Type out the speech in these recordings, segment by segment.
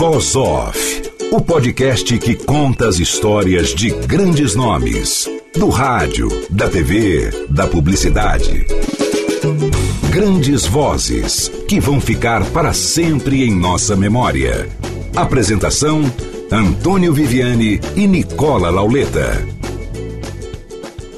Voz Off, o podcast que conta as histórias de grandes nomes, do rádio, da TV, da publicidade. Grandes vozes que vão ficar para sempre em nossa memória. Apresentação: Antônio Viviane e Nicola Lauleta.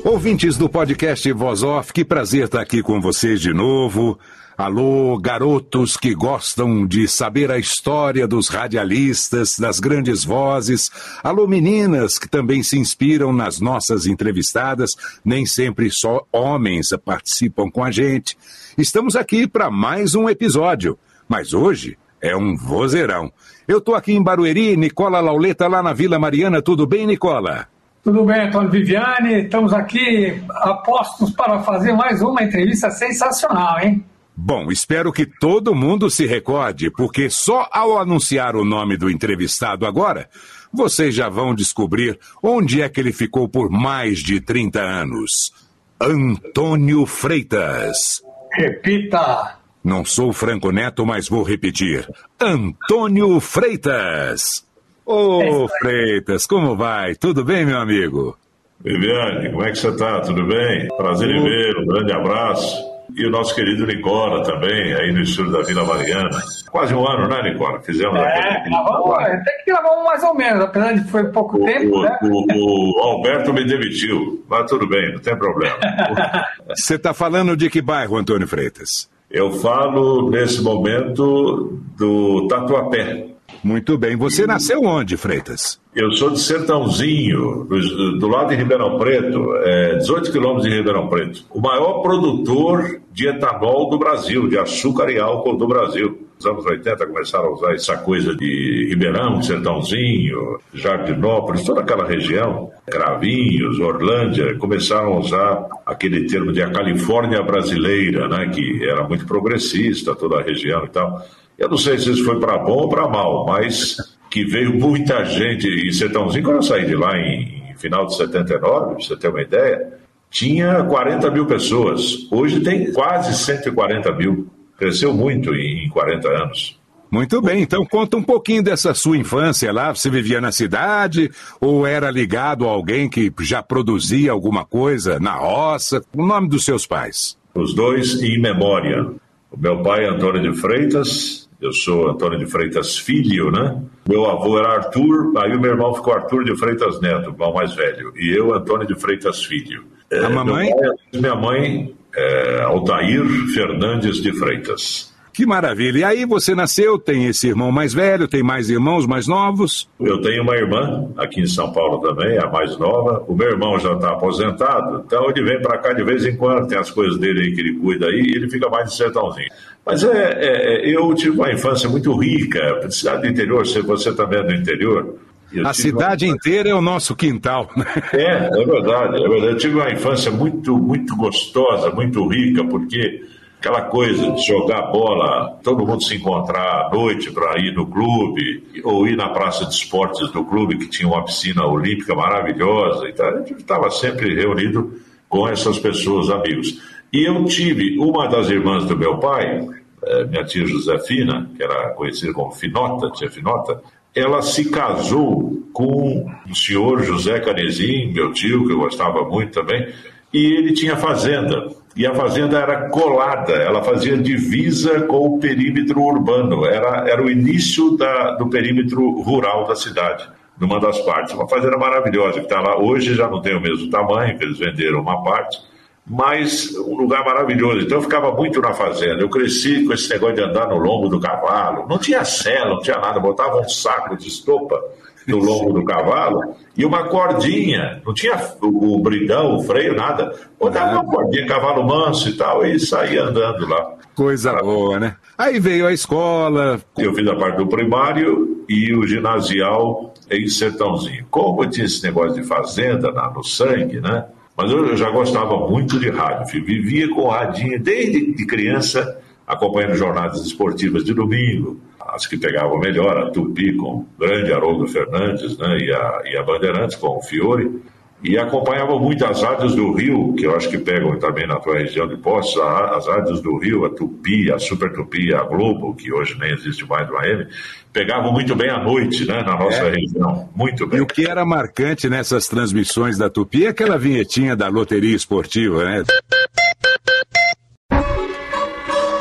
Ouvintes do podcast Voz Off, que prazer estar aqui com vocês de novo. Alô, garotos que gostam de saber a história dos radialistas, das grandes vozes. Alô, meninas que também se inspiram nas nossas entrevistadas. Nem sempre só homens participam com a gente. Estamos aqui para mais um episódio, mas hoje é um vozeirão. Eu estou aqui em Barueri, Nicola Lauleta, lá na Vila Mariana. Tudo bem, Nicola? Tudo bem, Antônio Viviane. Estamos aqui apostos para fazer mais uma entrevista sensacional, hein? Bom, espero que todo mundo se recorde, porque só ao anunciar o nome do entrevistado agora, vocês já vão descobrir onde é que ele ficou por mais de 30 anos. Antônio Freitas. Repita! Não sou Franco Neto, mas vou repetir. Antônio Freitas. Ô, oh, Freitas, como vai? Tudo bem, meu amigo? Viviane, como é que você está? Tudo bem? Prazer em ver, um grande abraço e o nosso querido Nicola também, aí no estúdio da Vila Mariana. Quase um ano, né, Nicola? Fizemos é, aquele... gravamos, tem que gravar mais ou menos, apesar de foi pouco o, tempo, o, né? O, o, Alberto me demitiu, mas tudo bem, não tem problema. Você está falando de que bairro, Antônio Freitas? Eu falo, nesse momento, do Tatuapé. Muito bem. Você nasceu onde, Freitas? Eu sou de Sertãozinho, do, do lado de Ribeirão Preto, é, 18 quilômetros de Ribeirão Preto. O maior produtor de etanol do Brasil, de açúcar e álcool do Brasil. Nos anos 80 começaram a usar essa coisa de Ribeirão, Sertãozinho, Jardinópolis, toda aquela região, Cravinhos, Orlândia, começaram a usar aquele termo de a Califórnia brasileira, né, que era muito progressista, toda a região e tal. Eu não sei se isso foi para bom ou para mal, mas que veio muita gente em Sertãozinho, quando eu saí de lá em final de 79, para você ter uma ideia, tinha 40 mil pessoas. Hoje tem quase 140 mil. Cresceu muito em 40 anos. Muito bem, então conta um pouquinho dessa sua infância lá. Você vivia na cidade ou era ligado a alguém que já produzia alguma coisa na roça? O nome dos seus pais? Os dois em memória. O meu pai, Antônio de Freitas, eu sou Antônio de Freitas Filho, né? Meu avô era Arthur, aí o meu irmão ficou Arthur de Freitas Neto, o irmão mais velho. E eu, Antônio de Freitas Filho. A é, mamãe? Pai, minha mãe, é, Altair Fernandes de Freitas. Que maravilha. E aí você nasceu, tem esse irmão mais velho, tem mais irmãos mais novos? Eu tenho uma irmã aqui em São Paulo também, a mais nova. O meu irmão já está aposentado, então ele vem para cá de vez em quando, tem as coisas dele aí que ele cuida aí, e ele fica mais de sertãozinho. Mas é, é, eu tive uma infância muito rica, cidade do interior, se você também é do interior. A cidade uma... inteira é o nosso quintal. Né? É, é verdade, é verdade. Eu tive uma infância muito, muito gostosa, muito rica, porque aquela coisa de jogar bola, todo mundo se encontrar à noite para ir no clube, ou ir na praça de esportes do clube, que tinha uma piscina olímpica maravilhosa. Então a gente estava sempre reunido com essas pessoas, amigos. E eu tive uma das irmãs do meu pai, eh, minha tia Josefina, que era conhecida como Finota, tia Finota, ela se casou com o senhor José Canezin, meu tio, que eu gostava muito também, e ele tinha fazenda. E a fazenda era colada, ela fazia divisa com o perímetro urbano, era, era o início da, do perímetro rural da cidade, numa das partes. Uma fazenda maravilhosa que está lá. Hoje já não tem o mesmo tamanho, que eles venderam uma parte, mas um lugar maravilhoso. Então eu ficava muito na fazenda. Eu cresci com esse negócio de andar no lombo do cavalo. Não tinha cela, não tinha nada. Botava um saco de estopa no lombo do cavalo e uma cordinha. Não tinha o, o bridão, o freio, nada. Botava uma cordinha, cavalo manso e tal, e saía andando lá. Coisa boa, né? Aí veio a escola. Eu fiz a parte do primário e o ginasial em Sertãozinho. Como tinha esse negócio de fazenda no sangue, né? Mas eu já gostava muito de rádio, vivia com radinho desde de criança, acompanhando jornadas esportivas de domingo, as que pegavam melhor, a Tupi com o grande Haroldo Fernandes, né, e, a, e a Bandeirantes com o Fiore, e acompanhava muito as rádios do Rio, que eu acho que pegam também na tua região de Poços, as rádios do Rio, a Tupi, a Super Tupi, a Globo, que hoje nem existe mais do AM, pegavam muito bem à noite, né, na nossa é. região, muito bem. E o que era marcante nessas transmissões da Tupi é aquela vinhetinha da loteria esportiva, né?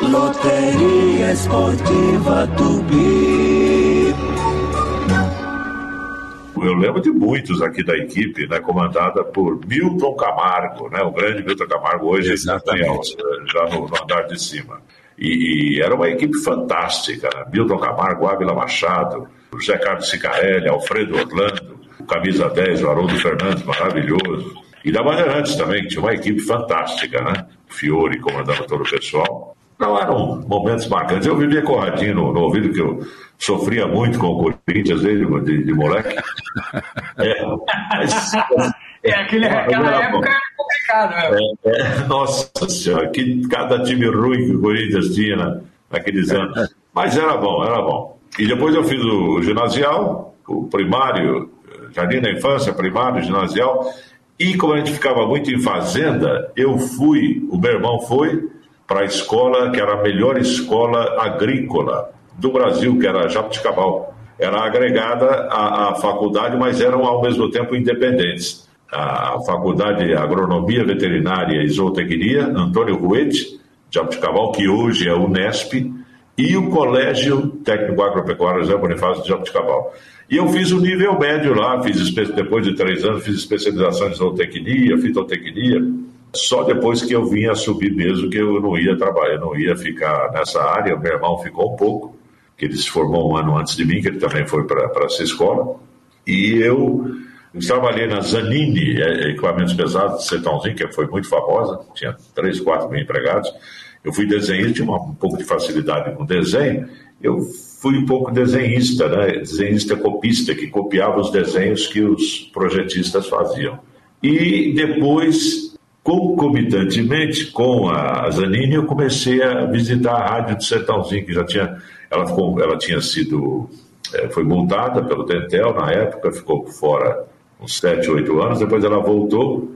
Loteria Esportiva Tupi. Eu lembro de muitos aqui da equipe, né, comandada por Milton Camargo, né, o grande Milton Camargo, hoje Exatamente. já no, no andar de cima. E, e, era uma equipe fantástica, né? Milton Camargo, Ávila Machado, José Carlos Cicarelli, Alfredo Orlando, o camisa 10, o Haroldo Fernandes, maravilhoso. E da Bandeirantes também, que tinha uma equipe fantástica, né? Fiore comandando todo o pessoal. Não eram momentos marcantes. Eu vivia corradinho no, no ouvido, que eu sofria muito com o Corinthians desde de, de moleque. É, mas, é aquele, aquela época era complicado, né? É, é, nossa senhora, que cada time ruim que o Corinthians tinha na, naqueles anos. Mas era bom, era bom. E depois eu fiz o ginasial, o primário, jardim da infância, primário, ginasial. E como a gente ficava muito em fazenda, eu fui, o meu irmão foi, para a escola que era a melhor escola agrícola do Brasil, que era Jabuticabal. Era agregada à, à faculdade, mas eram ao mesmo tempo independentes. A Faculdade de Agronomia, Veterinária e Zootecnia, Antônio Ruete, Jabuticabal, que hoje é Unesp, e o Colégio Técnico Agropecuário José Bonifácio de Jabuticabal. E eu fiz o nível médio lá, fiz depois de três anos, fiz especialização em zootecnia, fitotecnia, só depois que eu vinha subir mesmo que eu não ia trabalhar, não ia ficar nessa área. Meu irmão ficou um pouco, que ele se formou um ano antes de mim, que ele também foi para essa escola. E eu, trabalhei na Zanini, é, equipamentos pesados de Sertãozinho, que foi muito famosa, tinha 3, 4 mil empregados. Eu fui desenhista, tinha um pouco de facilidade com desenho. Eu fui um pouco desenhista, né? desenhista copista, que copiava os desenhos que os projetistas faziam. E depois Concomitantemente com a Zanini, eu comecei a visitar a rádio do Sertãozinho, que já tinha, ela, ficou, ela tinha sido, é, foi multada pelo Dentel na época, ficou fora uns 7, 8 anos, depois ela voltou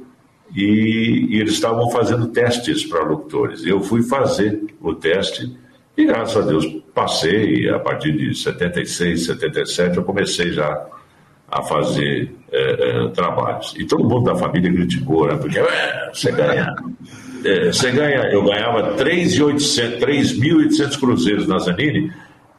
e, e eles estavam fazendo testes para locutores. Eu fui fazer o teste e, graças a Deus, passei. A partir de 76, 77, eu comecei já a fazer é, é, trabalhos. E todo mundo da família criticou, né? Porque é, você ganha. É, você ganha, eu ganhava 3.800 cruzeiros na Zanini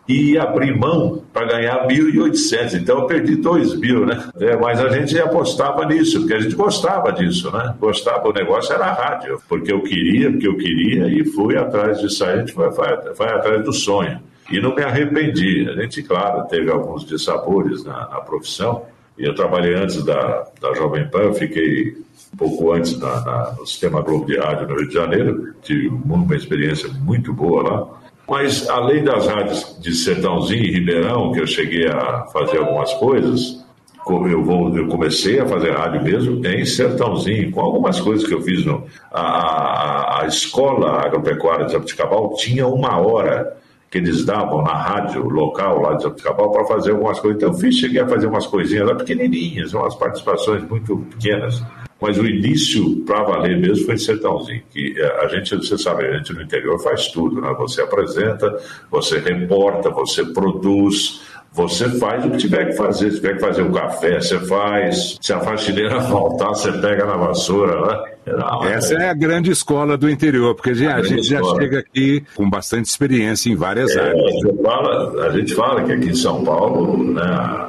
e abri mão para ganhar 1.800. Então eu perdi 2 mil, né? É, mas a gente apostava nisso, porque a gente gostava disso, né? Gostava, o negócio era a rádio, porque eu queria, porque eu queria e fui atrás disso a gente foi, foi, foi atrás do sonho. E não me arrependi. A gente, claro, teve alguns dissabores na, na profissão. E eu trabalhei antes da, da Jovem Pan, eu fiquei um pouco antes na, na, no Sistema Globo de Rádio no Rio de Janeiro. Tive uma experiência muito boa lá. Mas, além das rádios de Sertãozinho e Ribeirão, que eu cheguei a fazer algumas coisas, eu, vou, eu comecei a fazer rádio mesmo em Sertãozinho, com algumas coisas que eu fiz. No, a, a, a escola agropecuária de Jabuticabal tinha uma hora que eles davam na rádio local lá de Jabuticabal para fazer algumas coisas. Então eu fiz, cheguei a fazer umas coisinhas lá pequenininhas, umas participações muito pequenas. Mas o início para valer mesmo foi em Sertãozinho, que eh, a gente, você sabe, a gente no interior faz tudo, né? Você apresenta, você reporta, você produz, você faz o que tiver que fazer. Se tiver que fazer um café, você faz. Se a faxineira faltar, você pega na vassoura, né? Não, Essa é... é a grande escola do interior, porque a, a gente já chega aqui com bastante experiência em várias é, áreas. A fala, a gente fala que aqui em São Paulo, né,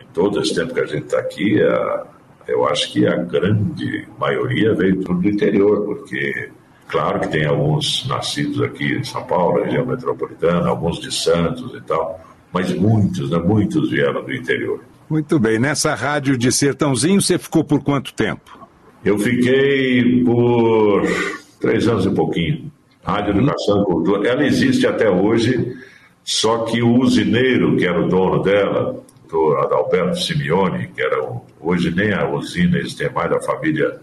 em todo esse tempo que a gente está aqui, a, eu acho que a grande maioria veio tudo do interior, porque claro que tem alguns nascidos aqui em São Paulo, região metropolitana, alguns de Santos e tal, mas muitos, né, muitos vieram do interior. Muito bem. Nessa rádio de Sertãozinho, você ficou por quanto tempo? Eu fiquei por três anos e pouquinho. Rádio Educação e Cultura. Ela existe até hoje, só que o usineiro, que era o dono dela, o Adalberto Simeone, que era hoje nem a usina existe mais da família,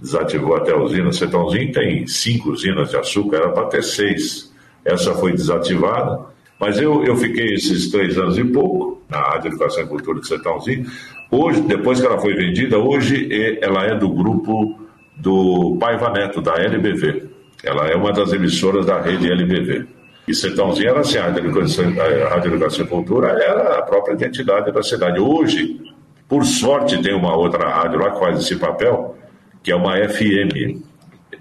desativou até a usina. Sertãozinho tem cinco usinas de açúcar, era para ter seis. Essa foi desativada, mas eu, eu fiquei esses três anos e pouco na Rádio Educação e Cultura de Sertãozinho. Hoje, depois que ela foi vendida, hoje ela é do grupo do Paiva Neto, da LBV. Ela é uma das emissoras da rede LBV. E Sertãozinho era assim, a Rádio Educação, e Cultura era a própria identidade da cidade. Hoje, por sorte, tem uma outra rádio lá que faz esse papel, que é uma FM,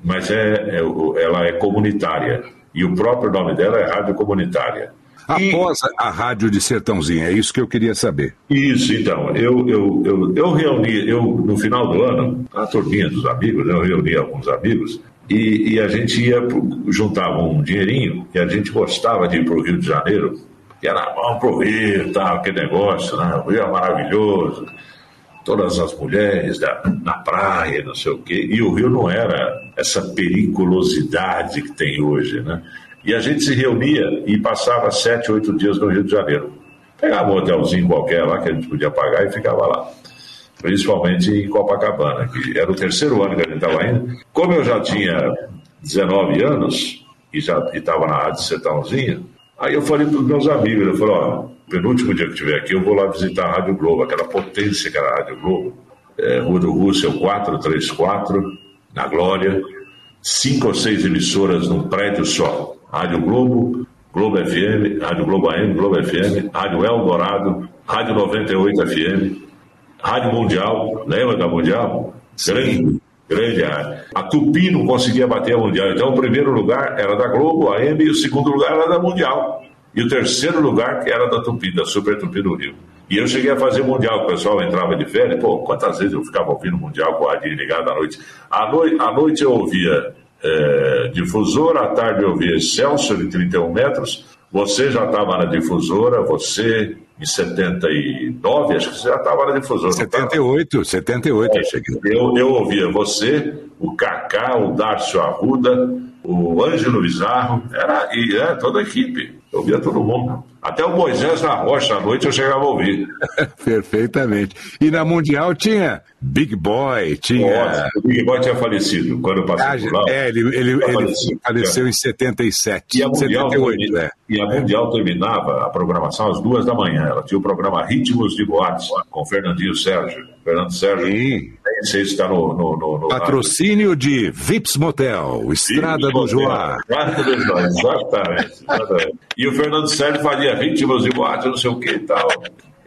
mas é, é ela é comunitária. E o próprio nome dela é Rádio Comunitária. Após e... a rádio de Sertãozinho, é isso que eu queria saber. Isso, então. Eu, eu, eu, eu reuni, eu, no final do ano, a turminha dos amigos, eu reuni alguns amigos, e, e, a gente ia, juntava um dinheirinho, e a gente gostava de ir para o Rio de Janeiro, que era, vamos para o Rio, aquele negócio, né? o Rio é maravilhoso, todas as mulheres da, na praia, não sei o quê, e o Rio não era essa periculosidade que tem hoje, né? E a gente se reunia e passava sete, oito dias no Rio de Janeiro. Pegava um hotelzinho qualquer lá que a gente podia pagar e ficava lá. Principalmente em Copacabana, que era o terceiro ano que a gente estava indo. Como eu já tinha 19 anos e já estava na Rádio Sertãozinha, aí eu falei para os meus amigos, eu falei, ó, penúltimo dia que estiver aqui, eu vou lá visitar a Rádio Globo, aquela potência que era a Rádio Globo, é, Rua do Russell 434, na Glória, cinco ou seis emissoras num prédio só. Rádio Globo, Globo FM, Rádio Globo AM, Globo FM, Rádio Eldorado, Rádio 98 FM, Rádio Mundial, lembra da Mundial? Grande, grande área. A Tupi não conseguia bater a Mundial, então o primeiro lugar era da Globo, AM, e o segundo lugar era da Mundial. E o terceiro lugar era da Tupi, da Super Tupi do Rio. E eu cheguei a fazer Mundial, o pessoal entrava de férias, pô, quantas vezes eu ficava ouvindo Mundial com a rádio ligada à noite. À noite, à noite eu ouvia é, difusora, à tarde eu via Excelsior de 31 metros, você já estava na difusora, você em 79, acho que você já estava na difusora. 78, 78 é, eu cheguei. Eu, eu ouvia você, o Kaká, o Darcio Arruda, o Ângelo Bizarro, era, e é, toda a equipe. Eu via todo mundo. Até o Moisés na Rocha à noite eu chegava a ouvir. Perfeitamente. E na Mundial tinha Big Boy, tinha. O Big Boy tinha falecido quando eu passei ah, por lá. É, ele, ele, ele faleceu em 77. E a, Mundial 78, termina, é. e a Mundial terminava a programação às duas da manhã. Ela tinha o programa Ritmos de Boates, com Fernandinho Sérgio. Fernando Sérgio. Sim. Nem sei se está no, no, no, no, Patrocínio de Vips Motel, Estrada Vips do Joá. Estrada do Joá, exatamente, exatamente. E o Fernando Sérgio fazia ritmos de boate, não sei o que e tal.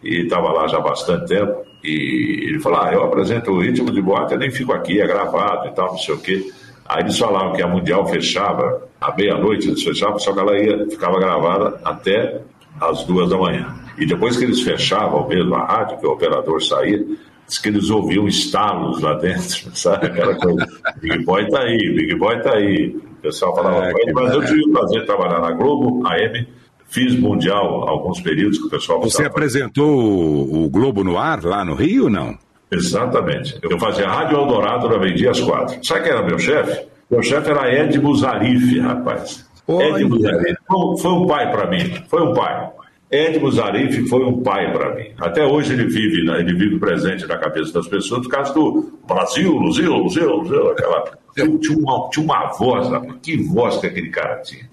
E estava lá já há bastante tempo. E ele falou: Ah, eu apresento o ritmo de boate, eu nem fico aqui, é gravado e tal, não sei o que. Aí eles falavam que a Mundial fechava à meia-noite, eles fechavam, só que ela ia, ficava gravada até às duas da manhã. E depois que eles fechavam mesmo a rádio, que o operador saía, diz que eles ouviam estalos lá dentro, sabe? Aquela coisa. Big Boy tá aí, Big Boy tá aí. O pessoal falava, é, mas eu tive o prazer de trabalhar na Globo, AM, fiz Mundial alguns períodos que o pessoal... Você apresentou o, o Globo no ar lá no Rio não? Exatamente. Eu fazia Rádio Eldorado, eu vendia às quatro. Sabe quem era meu chefe? Meu chefe era Ed Buzarife, rapaz. Ed Buzarife. Foi, foi um pai para mim, foi um pai. Ed Zarif foi um pai para mim. Até hoje ele vive, né, ele vive presente na cabeça das pessoas por causa do Brasil, Luzil, Luzil, Luzil, aquela. Tinha uma, tinha uma voz, que voz que aquele cara tinha.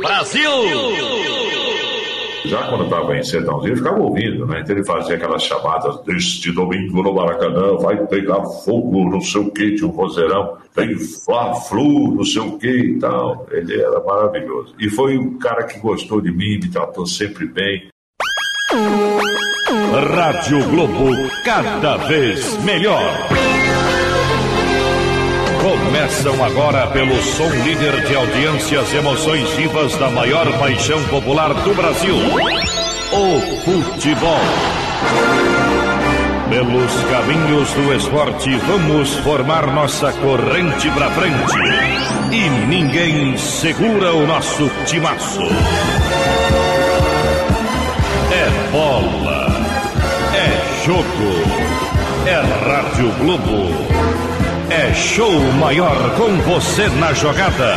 Brasil! Já quando estava em Sertãozinho, eu ficava ouvindo, né? Então ele fazia aquelas chamadas deste domingo no Maracanã, vai pegar fogo, não sei o que, tinha um vozeirão, tem Fla-Flu, não sei o que e tal. Ele era maravilhoso. E foi um cara que gostou de mim, me tratou sempre bem. Rádio Globo, cada vez melhor. Começam agora pelo som líder de audiências emoções vivas da maior paixão popular do Brasil. O futebol. Pelos caminhos do esporte vamos formar nossa corrente pra frente. E ninguém segura o nosso timaço. É bola. É jogo. É Rádio Globo. É show maior com você na jogada.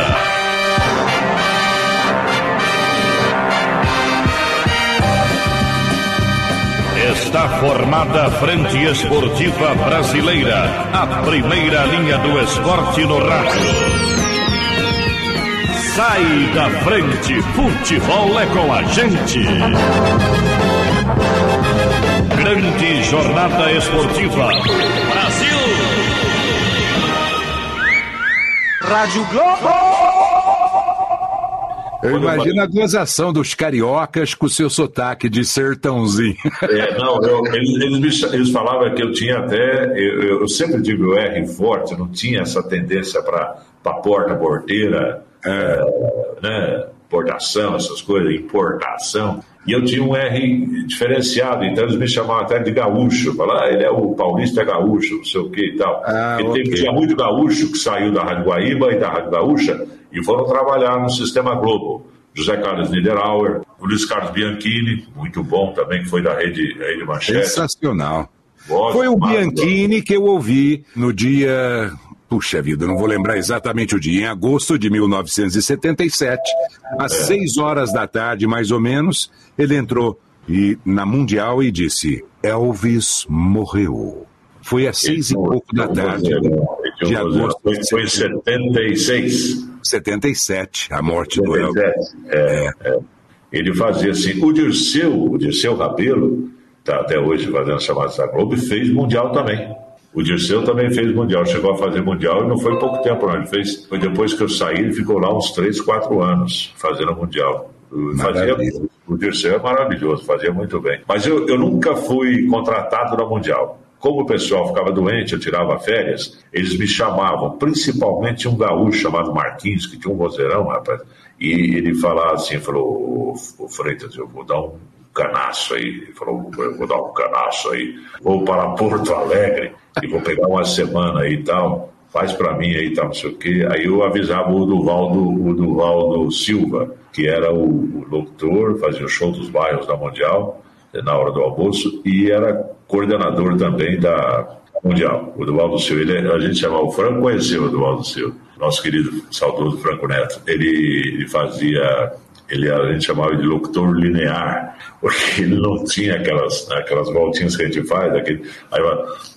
Está formada a Frente Esportiva Brasileira, a primeira linha do esporte no rádio. Sai da frente, futebol é com a gente. Grande jornada esportiva. Rádio Globo! Eu imagino a gozação dos cariocas com o seu sotaque de sertãozinho. É, não, eu, eles, eles, falavam que eu tinha até. Eu, eu, sempre tive o R forte, não tinha essa tendência para porta, porteira é, né, importação, essas coisas, importação. E eu tinha um R diferenciado, então eles me chamavam até de gaúcho. Falaram, ah, ele é o paulista gaúcho, não sei o que e tal. Ah, okay. tinha muito gaúcho que saiu da Rádio Guaíba e da Rádio Gaúcha e foram trabalhar no Sistema Globo. José Carlos Niederauer, o Luiz Carlos Bianchini, muito bom também, que foi da Rede, Rede Manchete. Sensacional. foi o Bianchini que eu ouvi no dia Puxa vida, não vou lembrar exatamente o dia. Em agosto de 1977, às é. seis horas da tarde, mais ou menos, ele entrou e, na Mundial e disse: Elvis morreu. Foi às seis e pouco da tarde de agosto. Foi, em 76. 77, a morte 77, do Elvis. É, é. Ele fazia assim. O Dirceu, o Dirceu Rabelo, está até hoje fazendo chamadas da Globo, fez Mundial também. O Dirceu também fez Mundial, chegou a fazer Mundial e não foi pouco tempo, não. Ele fez, foi depois que eu saí, ele ficou lá uns 3, 4 anos fazendo Mundial. Fazia, o Dirceu é maravilhoso, fazia muito bem. Mas eu, eu nunca fui contratado na Mundial. Como o pessoal ficava doente, eu tirava férias, eles me chamavam, principalmente um gaúcho chamado Marquinhos, que tinha um vozeirão, rapaz, e ele falava assim, falou, o Freitas, eu vou dar um canaço aí. Falou, vou dar um canaço aí, vou para Porto Alegre e vou pegar uma semana aí e tal, faz para mim aí tal, não sei o quê. Aí eu avisava o Duvaldo, o Duvaldo Silva, que era o, o fazia o show dos bairros da Mundial, na hora do almoço, e era coordenador também da Mundial, o Duvaldo Silva. Ele, a gente chamava o Franco, conheceu o Duvaldo Silva, nosso querido saudoso Franco Neto. Ele, ele fazia ele a gente chamava de locutor linear, porque ele não tinha aquelas, aquelas voltinhas que a gente faz, aí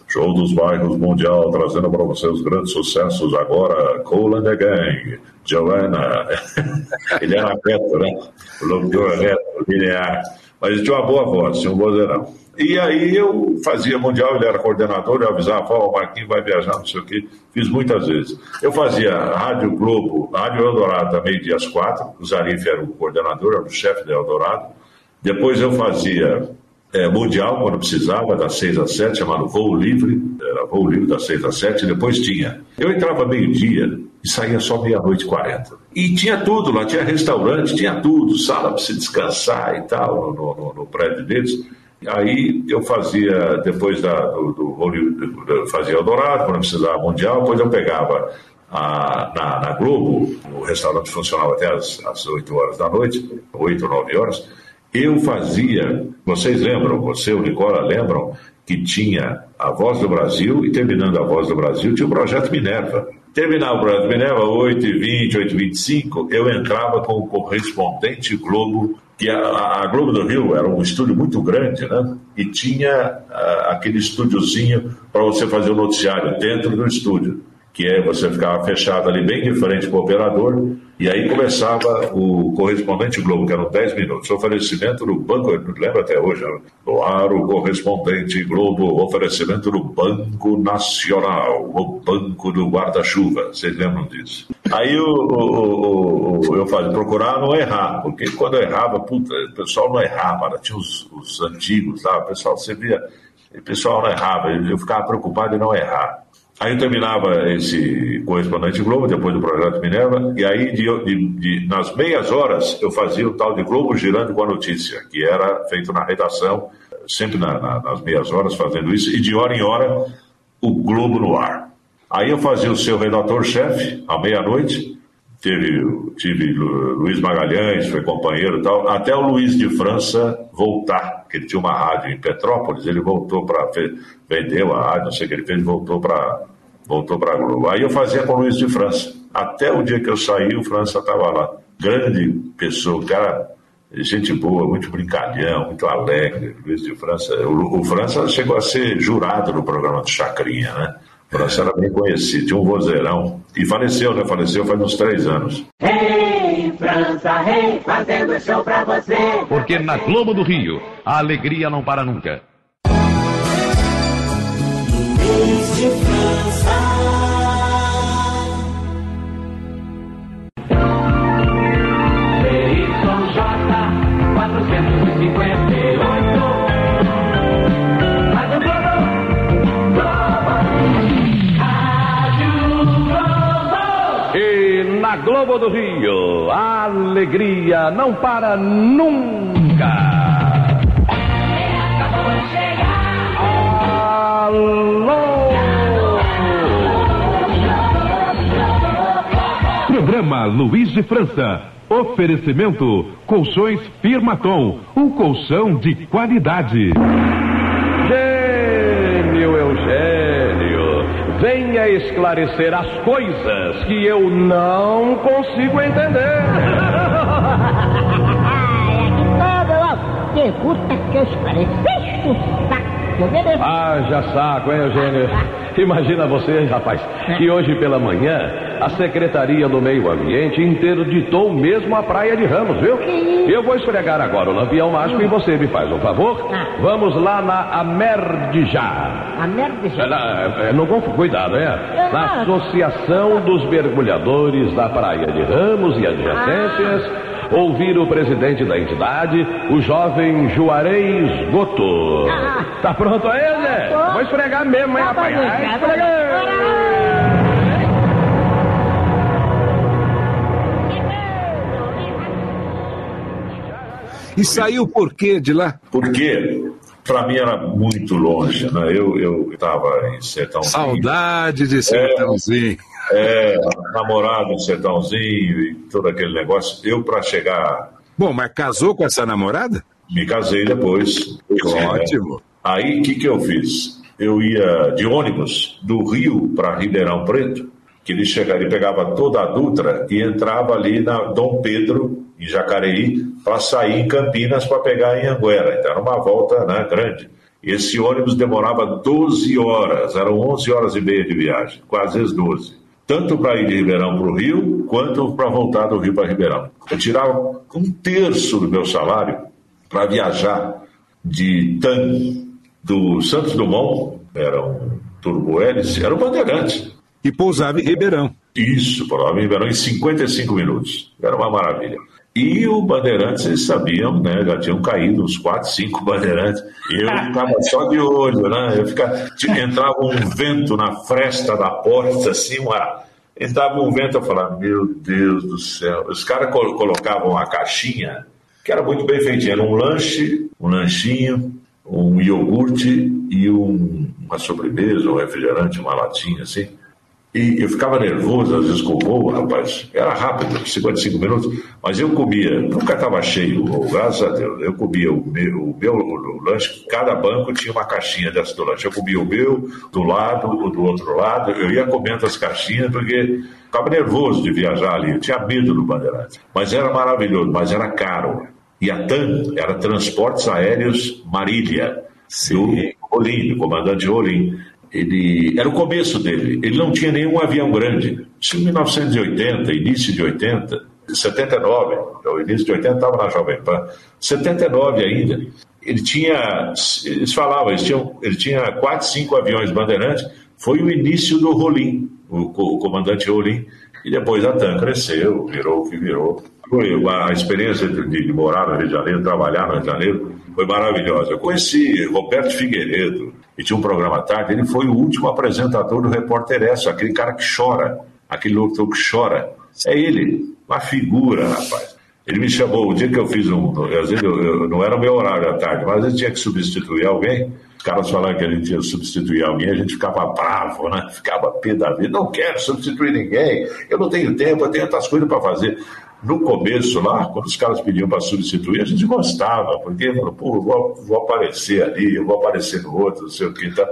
show dos bairros mundial, trazendo para você os grandes sucessos agora, Cole and the Gang, Joanna, ele era reto, né? Locutor reto, linear, mas ele tinha uma boa voz, tinha um vozeirão. E aí eu fazia mundial, ele era coordenador, eu avisava, ó, oh, o Marquinhos vai viajar, não sei o quê. Fiz muitas vezes. Eu fazia Rádio Globo, Rádio Eldorado também, dias quatro. O Zarif era o coordenador, era o chefe da Eldorado. Depois eu fazia é, mundial, quando precisava, das seis às sete, chamado Voo Livre. Era Voo Livre das seis às sete, depois tinha. Eu entrava meio-dia e saía só meia-noite e quarenta. E tinha tudo lá, tinha restaurante, tinha tudo, sala para se descansar e tal, no, no, no prédio deles. Aí eu fazia, depois da, do, do, fazia Eldorado, quando precisava Mundial, depois eu pegava a, na, na, Globo, o restaurante funcionava até as, as 8 horas da noite, 8 ou 9 horas, eu fazia, vocês lembram, você, o Nicola, lembram que tinha a Voz do Brasil e terminando a Voz do Brasil tinha o Projeto Minerva. Terminava o Projeto Minerva, 8h20, 8h25, eu entrava com o correspondente Globo que a, a, Globo do Rio era um estúdio muito grande, né? E tinha uh, aquele estúdiozinho para você fazer o noticiário dentro do estúdio que é você ficava fechado ali bem de frente para o operador, e aí começava o correspondente Globo, que eram 10 minutos. Oferecimento do Banco, lembra até hoje, no ar o correspondente Globo, oferecimento do Banco Nacional, o Banco do Guarda-Chuva. Vocês lembram disso? Aí o, o, o, eu falei, procurar não errar, porque quando eu errava, puta, o pessoal não errava, né? tinha os, os antigos lá, o pessoal, você via, o pessoal não errava, eu ficava preocupado em não errar. Aí terminava esse correspondente Globo, depois do projeto Minerva, e aí de, de, de, nas meias horas eu fazia o tal de Globo girando com a notícia, que era feito na redação, sempre na, na, nas meias horas fazendo isso, e de hora em hora o Globo no ar. Aí eu fazia o seu redator-chefe, à meia-noite, teve, tive Luiz Magalhães, foi companheiro e tal, até o Luiz de França voltar, que ele tinha uma rádio em Petrópolis, ele voltou para. vendeu a rádio, não sei o que ele fez, voltou para voltou para Globo. Aí eu fazia com o Luiz de França. Até o dia que eu saí, o França estava lá. Grande pessoa, cara, gente boa, muito brincalhão, muito alegre. Luiz de França. O, o França chegou a ser jurado no programa do Chacrinha, né? França era bem conhecido, tinha um vozeirão. E faleceu, né? Faleceu faz uns três anos. Hey, França, hey, fazendo show pra você. Porque na Globo do Rio, a alegria não para nunca. Globo do Rio, a alegria não para nunca. Alô! Programa Luiz de França. Oferecimento: Colchões Firmatom. Um colchão de qualidade. Gênio Eugênio, venha esclarecer as coisas que eu não consigo entender. Que puta que pareces saco, beleza? Haja saco, hein, Eugênio? Imagina você, rapaz, que hoje pela manhã a Secretaria do Meio Ambiente interditou mesmo a Praia de Ramos, viu? Eu vou esfregar agora o lampião mágico e você me faz um favor. Vamos lá na Amerdijá. A merda já. Ela, é, não confu- cuidado, é? Na Associação dos Mergulhadores da Praia de Ramos e Adjacências, ouvir o presidente da entidade, o jovem Juarez Goto. Ah. Tá pronto aí, Zé? Tô. Vou esfregar mesmo, hein, Tá rapaz? Zé, E saiu por quê de lá? Porque, para mim, era muito longe, né? Eu estava em Sertãozinho. Saudade de sertãozinho. É, namorado em Sertãozinho e todo aquele negócio. Eu, para chegar, Bom, mas casou com essa namorada? me casei depois. Ótimo. Aí, o que, que eu fiz? Eu ia de ônibus do Rio para Ribeirão Preto, que ele ele pegava toda a Dutra e entrava ali na Dom Pedro, em Jacareí, para sair em Campinas para pegar em Anguera. Então, era uma volta né, grande. Esse ônibus demorava 12 horas, eram 11 horas e meia de viagem, quase as 12. Tanto para ir de Ribeirão para o Rio, quanto para voltar do Rio para Ribeirão. Eu tirava um terço do meu salário para viajar de TAN do Santos Dumont, era um turbohélice, era um bandeirante. E pousava em Ribeirão. Isso, pousava em Ribeirão em 55 minutos. Era uma maravilha. E o Bandeirantes, eles sabiam, né? Já tinham caído uns 4, 5 Bandeirantes. E eu ficava só de olho, né? Eu ficava, entrava um vento na fresta da porta, assim, uma, entrava um vento, eu falava, meu Deus do céu. Os caras col- colocavam uma caixinha, que era muito bem feitinha. Era um lanche, um lanchinho, um iogurte e um- uma sobremesa, um refrigerante, uma latinha, assim. E eu ficava nervoso, às vezes, com o voo, rapaz. Era rápido, 55 minutos, mas eu comia, nunca estava cheio, graças a Deus. Eu comia o meu, o meu o lanche, cada banco tinha uma caixinha dessa do lanche. Eu comia o meu, do lado, o do outro lado, eu ia comendo as caixinhas, porque ficava nervoso de viajar ali, eu tinha medo do Bandeirante. Mas era maravilhoso, mas era caro. E a TAM era Transportes Aéreos Marília, do Rolim, do comandante Rolim ele era o começo dele. Ele não tinha nenhum avião grande. Isso em 1980, início de 80, 79, o início de 80 estava na Jovem Pan, 79 ainda. Ele tinha, eles falavam, eles tinham, ele tinha quatro, cinco aviões bandeirantes. Foi o início do Rolim, o, o comandante Rolim, e depois a TAM cresceu, virou o que virou. A experiência de, morar no Rio de Janeiro, trabalhar no Rio de Janeiro, foi maravilhosa. Eu conheci Roberto Figueiredo, e tinha um programa à tarde, ele foi o último apresentador do Repórter S, aquele cara que chora, aquele locutor que chora. É ele, uma figura, rapaz. Ele me chamou, o dia que eu fiz um. Às vezes eu, eu, não era meu horário à tarde, mas eu tinha que substituir alguém. Os caras falaram que a gente ia substituir alguém, a gente ficava bravo, né? Ficava pé da vida. Não quero substituir ninguém, eu não tenho tempo, eu tenho outras coisas para fazer. No começo lá, quando os caras pediam para substituir, a gente gostava, porque falou, pô, vou, vou, aparecer ali, eu vou aparecer no outro, não sei o que. Tá.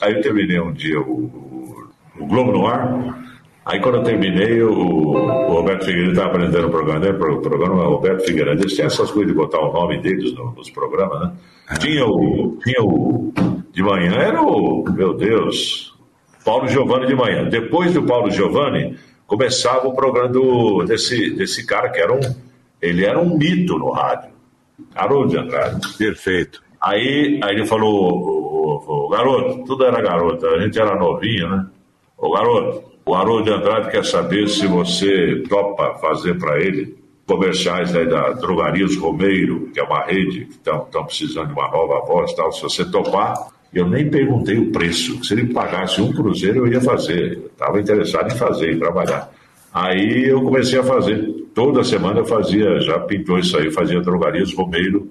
Aí eu terminei um dia o, o Globo no ar. Aí quando eu terminei, o, o Roberto Figueiredo estava apresentando o programa, né? O programa é Roberto Figueiredo. Eles têm essas coisas de botar o nome deles nos, nos programas, né? Tinha o, tinha o. De manhã era o. Meu Deus. Paulo Giovanni de manhã. Depois do Paulo Giovanni, começava o programa do, desse, desse cara que era um. Ele era um mito no rádio. Haroldo de Andrade. Perfeito. Aí, aí ele falou, o, o, o, garoto, tudo era garoto, a gente era novinho, né? Ô garoto, o Haroldo de Andrade quer saber se você topa fazer para ele comerciais aí da Drogarias Romeiro, que é uma rede que estão precisando de uma nova voz tal. Se você topar, eu nem perguntei o preço. Se ele pagasse um cruzeiro, eu ia fazer. Estava interessado em fazer, em trabalhar. Aí eu comecei a fazer. Toda semana eu fazia, já pintou isso aí, fazia drogarias Romeiro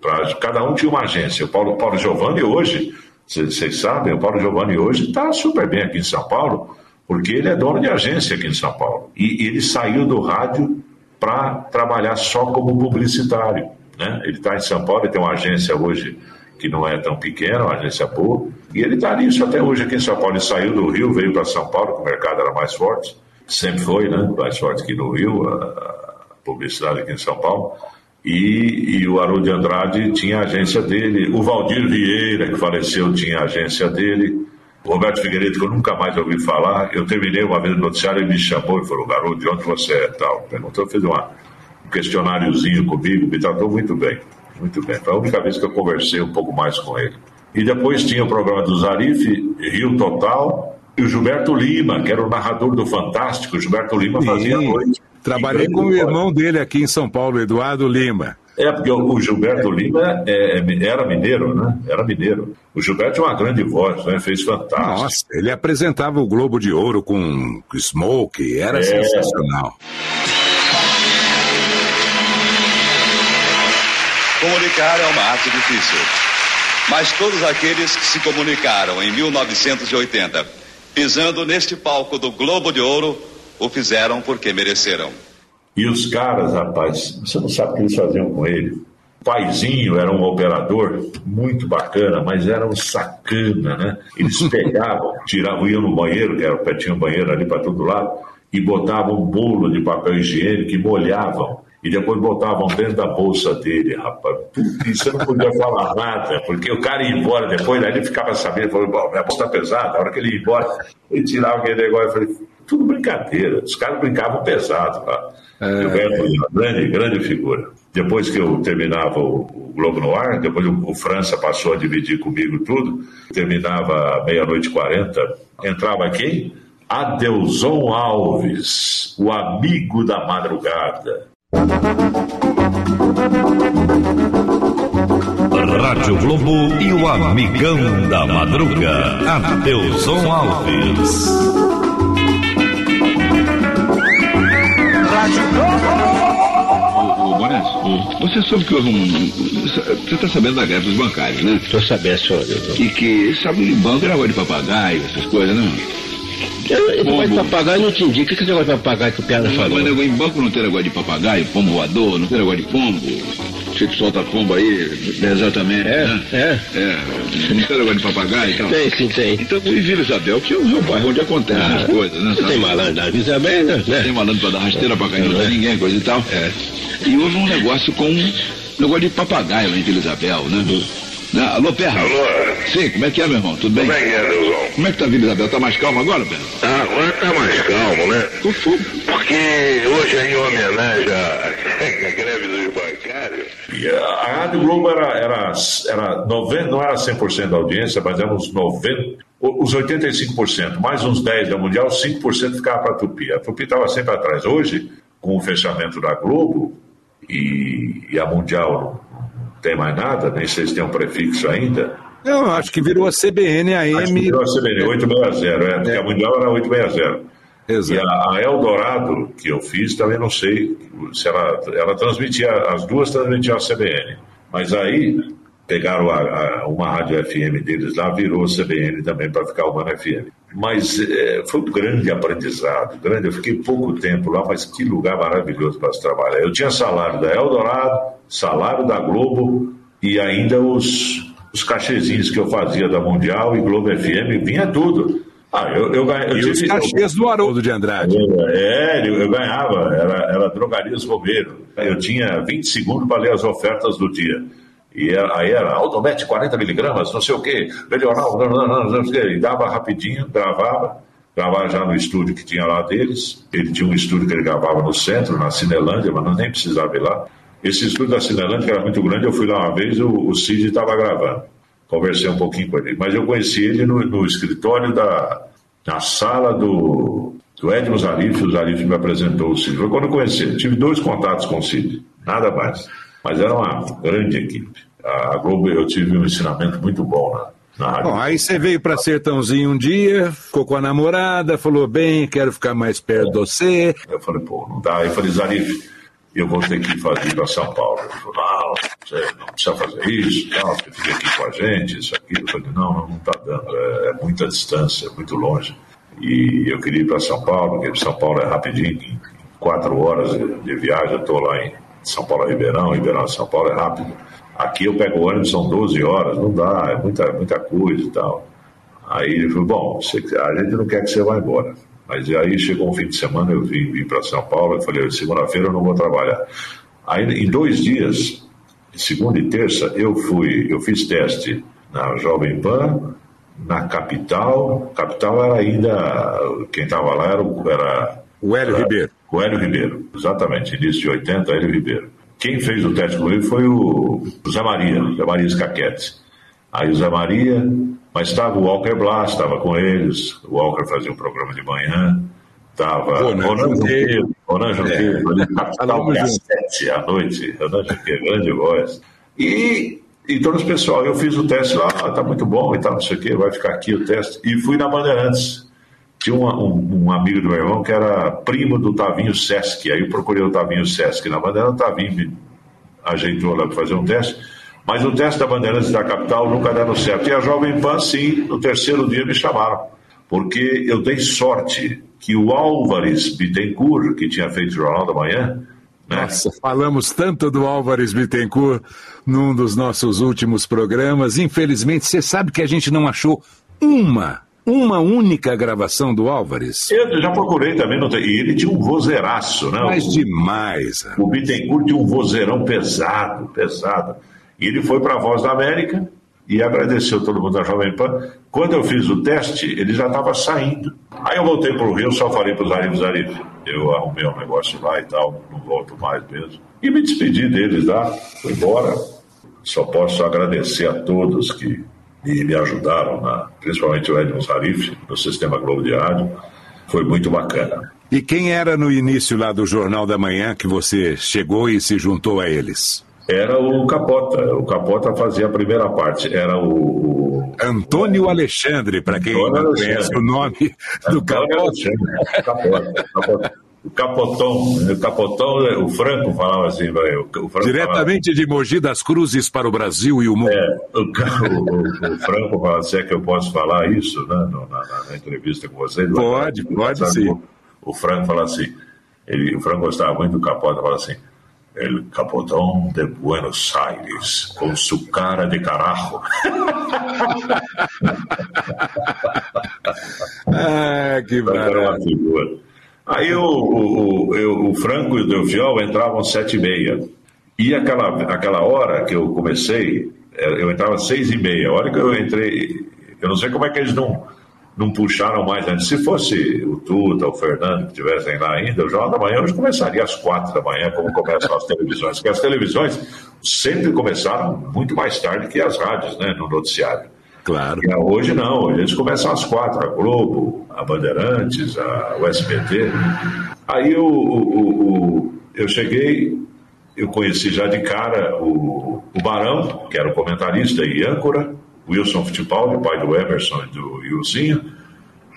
para. Cada um tinha uma agência. O Paulo, Paulo Giovanni hoje, vocês sabem, o Paulo Giovanni hoje está super bem aqui em São Paulo, porque ele é dono de agência aqui em São Paulo. E ele saiu do rádio para trabalhar só como publicitário. Né? Ele está em São Paulo, ele tem uma agência hoje que não é tão pequena, uma agência boa, e ele está nisso até hoje aqui em São Paulo. Ele saiu do Rio, veio para São Paulo, que o mercado era mais forte, sempre foi, né? Mais forte que no Rio, a publicidade aqui em São Paulo. E, e o Haroldo de Andrade tinha a agência dele, o Valdir Vieira, que faleceu, tinha a agência dele. O Roberto Figueiredo, que eu nunca mais ouvi falar, eu terminei uma vez no noticiário, ele me chamou e falou, garoto, de onde você é? Tal. Perguntou, fez uma, um questionáriozinho comigo, me tratou muito bem. Muito bem. Foi a única vez que eu conversei um pouco mais com ele. E depois tinha o programa do Zarif, Rio Total, e o Gilberto Lima, que era o narrador do Fantástico. O Gilberto Lima fazia Sim. noite. Trabalhei com o irmão dele aqui em São Paulo, Eduardo Lima. É, porque o Gilberto Lima é, é, era mineiro, né? Era mineiro. O Gilberto é uma grande voz, né? Fez fantástico. Nossa, ele apresentava o Globo de Ouro com Smoke, era é. sensacional. Comunicar é uma arte difícil. Mas todos aqueles que se comunicaram em 1980, pisando neste palco do Globo de Ouro, o fizeram porque mereceram. E os caras, rapaz, você não sabe o que eles faziam com ele. O paizinho era um operador muito bacana, mas era um sacana, né? Eles pegavam, tiravam, iam no banheiro, que era, tinha um banheiro ali para todo lado, e botavam um bolo de papel higiênico e molhavam e depois botavam dentro da bolsa dele, rapaz. Isso eu não podia falar nada, porque o cara ia embora depois, aí ele ficava sabendo, falou, minha bolsa tá pesada, a hora que ele ia embora, ele tirava aquele negócio, eu falei, tudo brincadeira, os caras brincavam pesado lá. É... Eu era uma grande, grande figura. Depois que eu terminava o, Globo no ar, depois o, o, França passou a dividir comigo tudo, terminava meia-noite e quarenta, entrava quem? Adeuson Alves, o amigo da madrugada. Rádio Globo e o Amigão da Madruga, Adeuson Alves. Rádio! Ô, você soube que houve um. Você está sabendo da greve dos bancários, né? Estou sabendo, senhor. E que sabe de banco era de papagaio, essas coisas, não? Esse negócio de papagaio não te indica. O que esse negócio de papagaio que o Piada falou? Mas em banco não tem negócio de papagaio, pombo voador, não tem negócio de pombo. Você que solta pombo aí, exatamente. É, né? é. É, não tem negócio de papagaio e tal. Tem, sim, tem. Então, e Vila Isabel, que é o meu bairro onde acontecem ah, as coisas, né? Tem malandro Vila Isabel, né? Tem malandro pra dar rasteira pra cair é. ninguém, coisa e tal. É. E houve um negócio com um negócio de papagaio lá em Vila Isabel, né? Né? Alô, Perra? Alô? Sim, como é que é, meu irmão? Tudo bem? Como é que é, Deusão? Como é que tá a vida, Isabel? Tá mais calmo agora, Perra? Ah, agora tá mais calmo, né? Ufu. Porque hoje é em homenagem à, à greve dos bancários. E a Rádio Globo era, era, era 90, não era 100% da audiência, mas era uns 90%, os 85%, mais uns 10% da Mundial, 5% ficava para a Tupi. A Tupi estava sempre atrás. Hoje, com o fechamento da Globo e, e a Mundial tem mais nada, nem sei se tem um prefixo ainda. Não, acho que virou a CBN AM. Acho que virou a CBN, 860, é, porque é. a Mundial era 860. Exato. E a, a, Eldorado, que eu fiz, também não sei se ela, ela transmitia, as duas transmitiam a CBN. Mas aí pegaram a, a, uma rádio FM deles lá, virou CBN também para ficar uma FM. Mas é, foi um grande aprendizado, grande. Eu fiquei pouco tempo lá, mas que lugar maravilhoso para se trabalhar. Eu tinha salário da Eldorado, salário da Globo e ainda os, os cachezinhos que eu fazia da Mundial e Globo FM, vinha tudo. Ah, eu, eu, eu, e os cachês do Haroldo de Andrade. É, eu, eu ganhava, era, era Drogarias Romero. Eu tinha 20 segundos para ler as ofertas do dia. E aí era Automete 40 miligramas, não sei o quê, melhorar, não, não, não, não, sei o quê. E dava rapidinho, gravava, gravava já no estúdio que tinha lá deles. Ele tinha um estúdio que ele gravava no centro, na Cinelândia, mas não nem precisava ir lá. Esse estúdio da Cinelândia, que era muito grande, eu fui lá uma vez, o, o Cid estava gravando. Conversei um pouquinho com ele. Mas eu conheci ele no, no escritório da na sala do, do Edmo Zarif, o Zarif me apresentou o Cid. Foi quando eu conheci. Tive dois contatos com o Cid, nada mais. Mas era uma grande equipe. A Globo, eu tive um ensinamento muito bom na. Bom, aí você veio para Sertãozinho um dia, ficou com a namorada, falou bem, quero ficar mais perto de você. Eu falei, pô, não dá. Aí eu falei, Zarif, eu vou ter que fazer para São Paulo. Ele falou, não, você não precisa fazer isso, não, você fica aqui com a gente, isso aqui. Eu falei, não, não está dando, é, é, muita distância, é muito longe. E eu queria ir para São Paulo, porque São Paulo é rapidinho, em quatro horas de viagem, eu estou lá em São Paulo Ribeirão, Ribeirão São Paulo é rápido. Aqui eu pego o ônibus, são 12 horas, não dá, é muita, muita coisa e tal. Aí ele falou, bom, você, a gente não quer que você vá embora. Mas aí chegou um fim de semana, eu vim, vim para São Paulo, eu falei, segunda-feira eu não vou trabalhar. Aí em dois dias, segunda e terça, eu fui, eu fiz teste na Jovem Pan, na capital. Capital era ainda, quem estava lá era, o, era o Hélio era, Ribeiro. O Hélio Ribeiro, exatamente, início de 80, Hélio Ribeiro. Quem fez o teste comigo foi o Zé Maria, Zé Maria Escaquete. Aí o Zé Maria, mas estava o Walker Blas, estava com eles, o Walker fazia um programa de manhã, estava Ronan Junqueiro, Ronan Junqueiro, é. capital cassete à noite, Ronan Junqueiro, grande voz. E, e todo esse pessoal, eu fiz o teste lá, ah, tá muito bom e tal, não sei o quê, vai ficar aqui o teste. E fui na Bandeirantes. Tinha um, um, um, amigo do meu irmão que era primo do Tavinho Sesc. Aí eu procurei o Tavinho Sesc na Bandeira, o Tavinho me ajeitou lá para fazer um teste. Mas o teste da Bandeirantes da capital nunca deram certo. E a Jovem Pan, sim, no terceiro dia me chamaram. Porque eu dei sorte que o Álvares Bittencourt, que tinha feito o Jornal da Manhã, né? Nossa, falamos tanto do Álvares Bittencourt num dos nossos últimos programas. Infelizmente, você sabe que a gente não achou uma uma única gravação do Álvares? Eu já procurei também, não tem. e ele tinha um vozeiraço, né? Mas o, demais. O Bittencourt tinha um vozeirão pesado, pesado. E ele foi para a Voz da América e agradeceu todo mundo da Jovem Pan. Quando eu fiz o teste, ele já estava saindo. Aí eu voltei para o Rio, só falei para o Zarif, Zarif, eu arrumei um negócio lá e tal, não volto mais mesmo. E me despedi deles lá, fui embora. Só posso agradecer a todos que me ajudaram, na, principalmente o Edmund Sarif, no Sistema Globo de Rádio. Foi muito bacana. E quem era no início lá do Jornal da Manhã que você chegou e se juntou a eles? Era o Capota. O Capota fazia a primeira parte. Era o. o... Antônio Alexandre, para quem Antônio não Alexandre. conhece o nome do Capota. Capota. Capota o Capotão, o Capotão, o Franco falava assim, o Franco Diretamente falava, de Mogi das Cruzes para o Brasil e o mundo. É, o, o, o Franco falava assim, é que eu posso falar isso, né, na, na, na entrevista com vocês. Pode, pode sim. O, o Franco falava assim, ele, o Franco gostava muito do Capota, falava assim, El Capotão de Buenos Aires, com su cara de carajo. ah, que maravilha. Aí o, o, o, o Franco e o Delfiol entravam sete e meia. E aquela, aquela hora que eu comecei, é, eu entrava seis e meia. A hora que eu entrei, eu não sei como é que eles não, não puxaram mais antes. Se fosse o Tuta, o Fernando, que estivessem lá ainda, o Jornal da Manhã hoje começaria às quatro da manhã, como começam as televisões. Porque as televisões sempre começaram muito mais tarde que as rádios, né, no noticiário. Claro. E hoje não, eles começam às quatro, a Globo, a Bandeirantes, a, o SBT. Aí o, o, o, eu cheguei, eu conheci já de cara o, o Barão, que era o comentarista e âncora, Wilson Fittipaldi, pai do Emerson e do Ilzinho.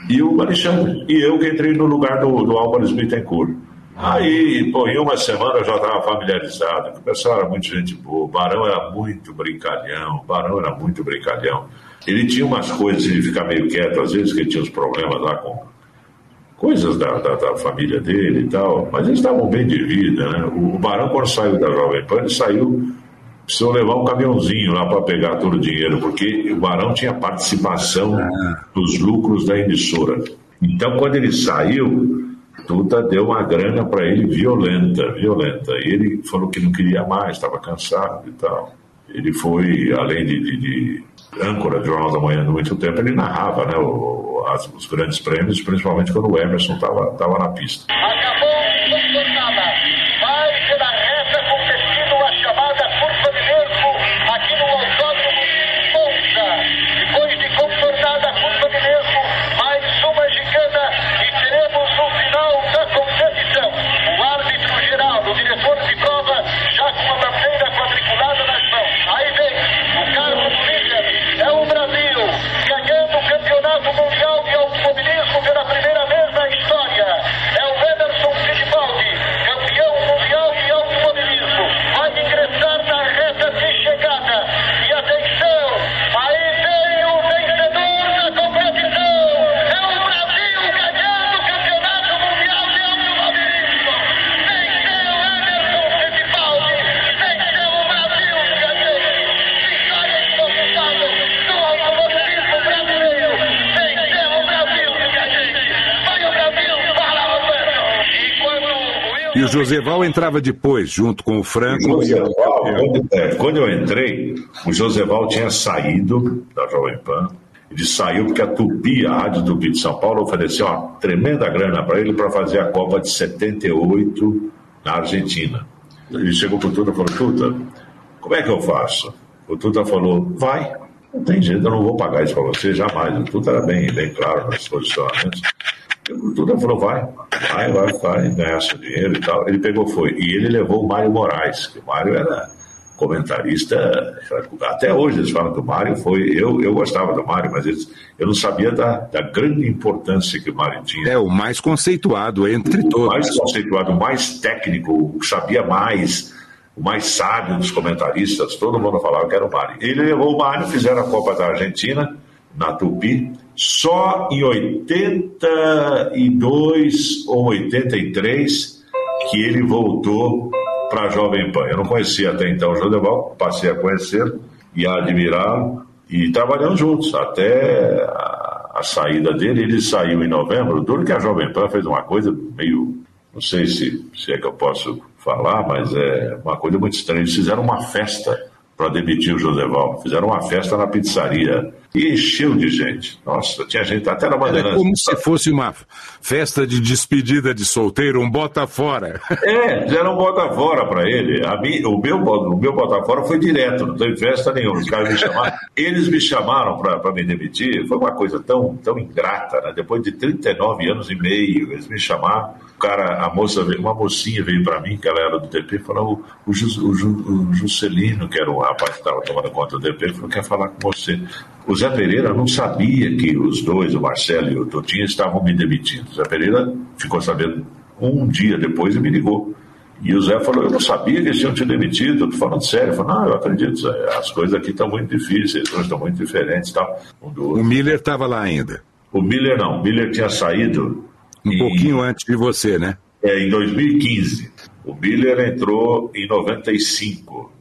e o Alexandre. E eu que entrei no lugar do, do Álvares Bittencourt. Aí, pô, em uma semana eu já estava familiarizado, o pessoal era muito gente boa, o Barão era muito brincalhão, o Barão era muito brincalhão. Ele tinha umas coisas de ficar meio quieto, às vezes que ele tinha uns problemas lá com coisas da, da, da família dele e tal, mas eles estavam bem de vida, né? O, o Barão, quando saiu da Jovem Pan, ele saiu, precisou levar um caminhãozinho lá para pegar todo o dinheiro, porque o Barão tinha participação nos lucros da emissora. Então, quando ele saiu, Tuta deu uma grana para ele violenta, violenta. E ele falou que não queria mais, estava cansado e tal. Ele foi, além de, de, de âncora de Jornal da Manhã há muito tempo, ele narrava né, o, as, os grandes prêmios, principalmente quando o Emerson estava na pista. Acabou Joseval entrava depois, junto com o Franco. O Joseval, quando, é, quando eu entrei, o Joseval tinha saído da Jovem Pan. Ele saiu porque a Tupi, a Rádio Tupi de São Paulo, ofereceu uma tremenda grana para ele para fazer a Copa de 78 na Argentina. Ele chegou para o Tuta e falou: Tuta, como é que eu faço? O Tuta falou: vai. Não tem jeito, eu não vou pagar isso para você jamais. O Tuta era bem, bem claro nos posicionamentos. O Tuta falou: vai, vai, vai, vai, ganhar seu dinheiro e tal. Ele pegou, foi. E ele levou o Mário Moraes, que o Mário era comentarista. Até hoje eles falam que o Mário foi. Eu, eu gostava do Mário, mas eles, eu não sabia da, da grande importância que o Mário tinha. É o mais conceituado entre o todos. mais conceituado, o mais técnico, o que sabia mais, o mais sábio dos comentaristas, todo mundo falava que era o Mário. Ele levou o Mário, fizeram a Copa da Argentina, na Tupi, só em 82 ou 83 que ele voltou para a Jovem Pan. Eu não conhecia até então o Jodeval, passei a conhecê-lo e a admirá-lo e trabalhamos juntos até a, a saída dele. Ele saiu em novembro, duro que a Jovem Pan fez uma coisa meio, não sei se, se é que eu posso falar, mas é uma coisa muito estranha. Eles fizeram uma festa para demitir o Joseval. Fizeram uma festa na pizzaria e encheu de gente. Nossa, tinha gente até na Era bandeira. como se fosse uma festa de despedida de solteiro, um bota fora. É, fizeram um bota fora para ele. A mim, o, meu, o meu bota fora foi direto, não teve festa nenhuma. Os caras me chamaram. Eles me chamaram para me demitir. Foi uma coisa tão, tão ingrata, né? Depois de 39 anos e meio, eles me chamaram. O cara, a moça, uma mocinha veio para mim, que ela era do DP, e falou: o, o, o Juscelino, que era o rapaz que estava tomando conta do DP, falou: quer falar com você. O Zé Pereira não sabia que os dois, o Marcelo e o Totinho, estavam me demitindo. O Zé Pereira ficou sabendo um dia depois e me ligou. E o Zé falou: Eu não sabia que eles tinham te demitido, eu tô falando sério. Eu falei: Não, eu acredito, Zé, as coisas aqui estão muito difíceis, as coisas estão muito diferentes e tal. Um O. Miller estava lá ainda. O Miller não, o Miller tinha saído Um pouquinho antes de você, né? é, em 2015. O Miller entrou em 95.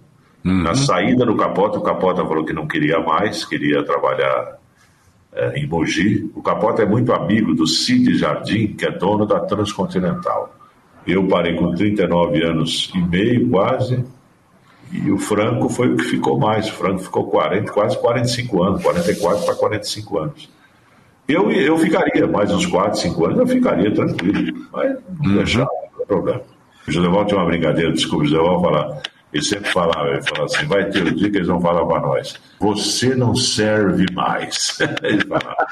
Na saída do Capota, o Capota falou que não queria mais, queria trabalhar é, em Mogi. O Capota é muito amigo do Cid Jardim, que é dono da Transcontinental. Eu parei com 39 anos e meio, quase, e o Franco foi o que ficou mais. O Franco ficou 40, quase 45 anos, 44 para 45 anos. Eu, eu ficaria mais uns 4, 5 anos, eu ficaria tranquilo. Mas não deixava, não tem problema. O Joseval tinha uma brincadeira, desculpa, o Joseval falar. Ele sempre falava, ele falava assim, vai ter o dia que eles vão falar para nós, você não serve mais. ele falava.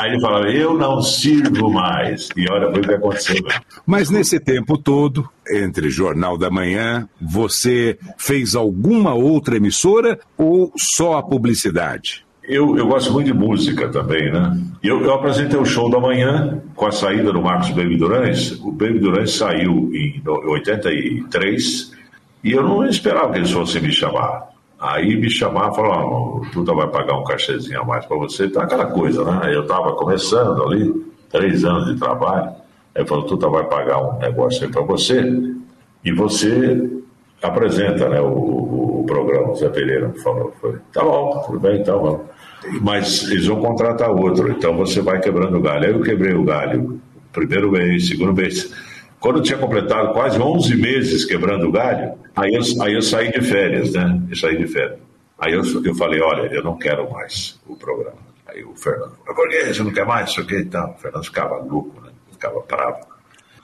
Aí ele falava, eu não sirvo mais. E olha, foi o que aconteceu. né? Mas nesse tempo todo, entre Jornal da Manhã, você fez alguma outra emissora ou só a publicidade? Eu, eu gosto muito de música também, né? Eu, eu apresentei o show da manhã com a saída do Marcos Baby Durães. O Baby Durães saiu em 83 e eu não esperava que eles fossem me chamar. Aí me chamaram e falaram, o Tuta vai pagar um cachezinho a mais para você. Então, aquela coisa, né? Eu estava começando ali, três anos de trabalho. Aí falou, Tuta vai pagar um negócio aí para você e você apresenta né, o, o programa. O Zé Pereira falou, foi, tá bom, tudo bem, então vamos. Mas eles vão contratar outro, então você vai quebrando o galho. Aí eu quebrei o galho, primeiro mês, segundo mês. Quando eu tinha completado quase 11 meses quebrando o galho, aí eu, aí eu saí de férias, né? Eu saí de férias. Aí eu, eu falei, olha, eu não quero mais o programa. Aí o Fernando, por que você não quer mais? Isso aqui então. O Fernando ficava louco, né? Ficava bravo.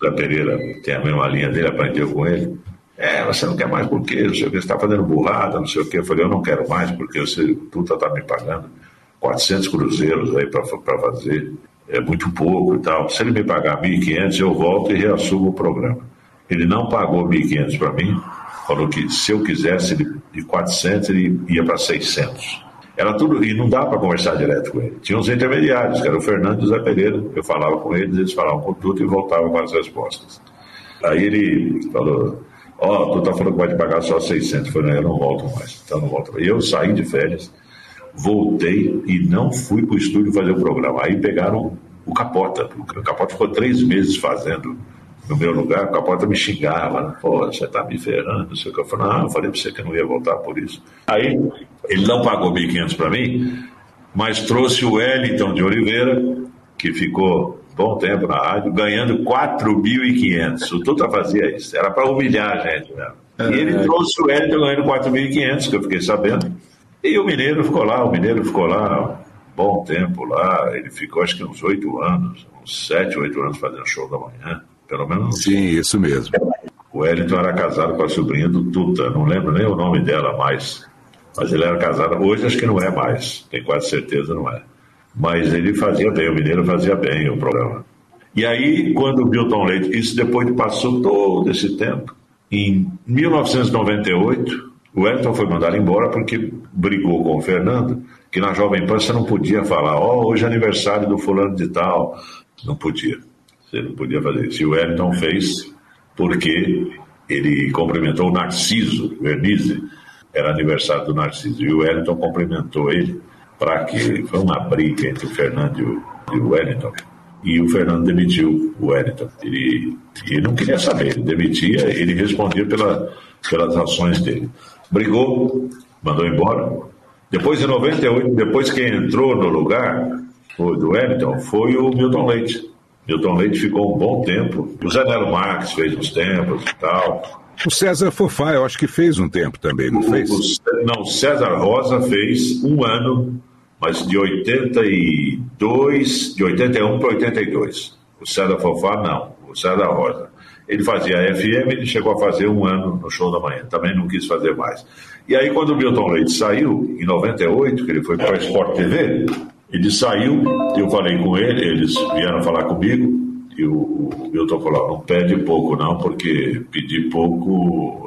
O Zé Pereira tem a mesma linha dele, aprendeu com ele. É, você não quer mais por quê? Não sei o que, você está fazendo burrada, não sei o que. Eu falei, eu não quero mais porque você, Tuta está me pagando 400 cruzeiros aí para fazer é muito pouco e tal. Se ele me pagar 1.500, eu volto e reassumo o programa. Ele não pagou 1.500 para mim, falou que se eu quisesse de 400, ele ia para 600. Era tudo, e não dá para conversar direto com ele. Tinha uns intermediários, que era o Fernando e o Zé Pereira. Eu falava com eles, eles falavam com tudo e voltavam com as respostas. Aí ele falou: Ó, oh, tu tá falando que vai te pagar só 600. Eu falei: Não, eu não volto mais. Então não volto. E eu saí de férias voltei e não fui para o estúdio fazer o programa. Aí pegaram o Capota. O Capota ficou três meses fazendo no meu lugar. O Capota me xingava. Né? Pô, você está me ferrando. Não sei o que. Eu falei, não, eu falei para você que não ia voltar por isso. Aí ele não pagou 1.500 para mim, mas trouxe o Wellington de Oliveira, que ficou bom tempo na rádio, ganhando 4.500. O Tuta fazia isso. Era para humilhar a gente mesmo. E ele é. trouxe o Wellington ganhando 4.500, que eu fiquei sabendo. E o Mineiro ficou lá, o Mineiro ficou lá um bom tempo lá, ele ficou acho que uns oito anos, uns sete, oito anos fazendo show da manhã, pelo menos. Sim, isso mesmo. O Wellington era casado com a sobrinha do Tuta, não lembro nem o nome dela mais, mas ele era casado, hoje acho que não é mais, tenho quase certeza não é. Mas ele fazia bem, o Mineiro fazia bem o programa. E aí, quando o Milton Leite, isso depois de passou todo esse tempo, em 1998, o Elton foi mandado embora porque brigou com o Fernando, que na Jovem Pan você não podia falar, ó, oh, hoje é aniversário do fulano de tal. Não podia. Você não podia fazer isso. E o Elton fez porque ele cumprimentou o Narciso, Vernizzi, era aniversário do Narciso. E o Wellington cumprimentou ele para que foi uma briga entre o Fernando e o, e o Wellington. E o Fernando demitiu o Wellington. Ele, ele não queria saber, ele demitia, ele respondia pela, pelas ações dele brigou, mandou embora. Depois, em 98, depois quem entrou no lugar do Wellington foi o Milton Leite. Milton Leite ficou um bom tempo. O Zé Nelo Marques fez uns tempos e tal. O César Fofá, eu acho que fez um tempo também, não o, fez? O, não, César Rosa fez um ano, mas de 82, de 81 para 82. O César Fofá, não. O César Rosa. Ele fazia a FM, ele chegou a fazer um ano no show da manhã, também não quis fazer mais. E aí, quando o Milton Leite saiu, em 98, que ele foi para a Sport TV, ele saiu, eu falei com ele, eles vieram falar comigo, e o, Milton falou: não pede pouco, não, porque pedir pouco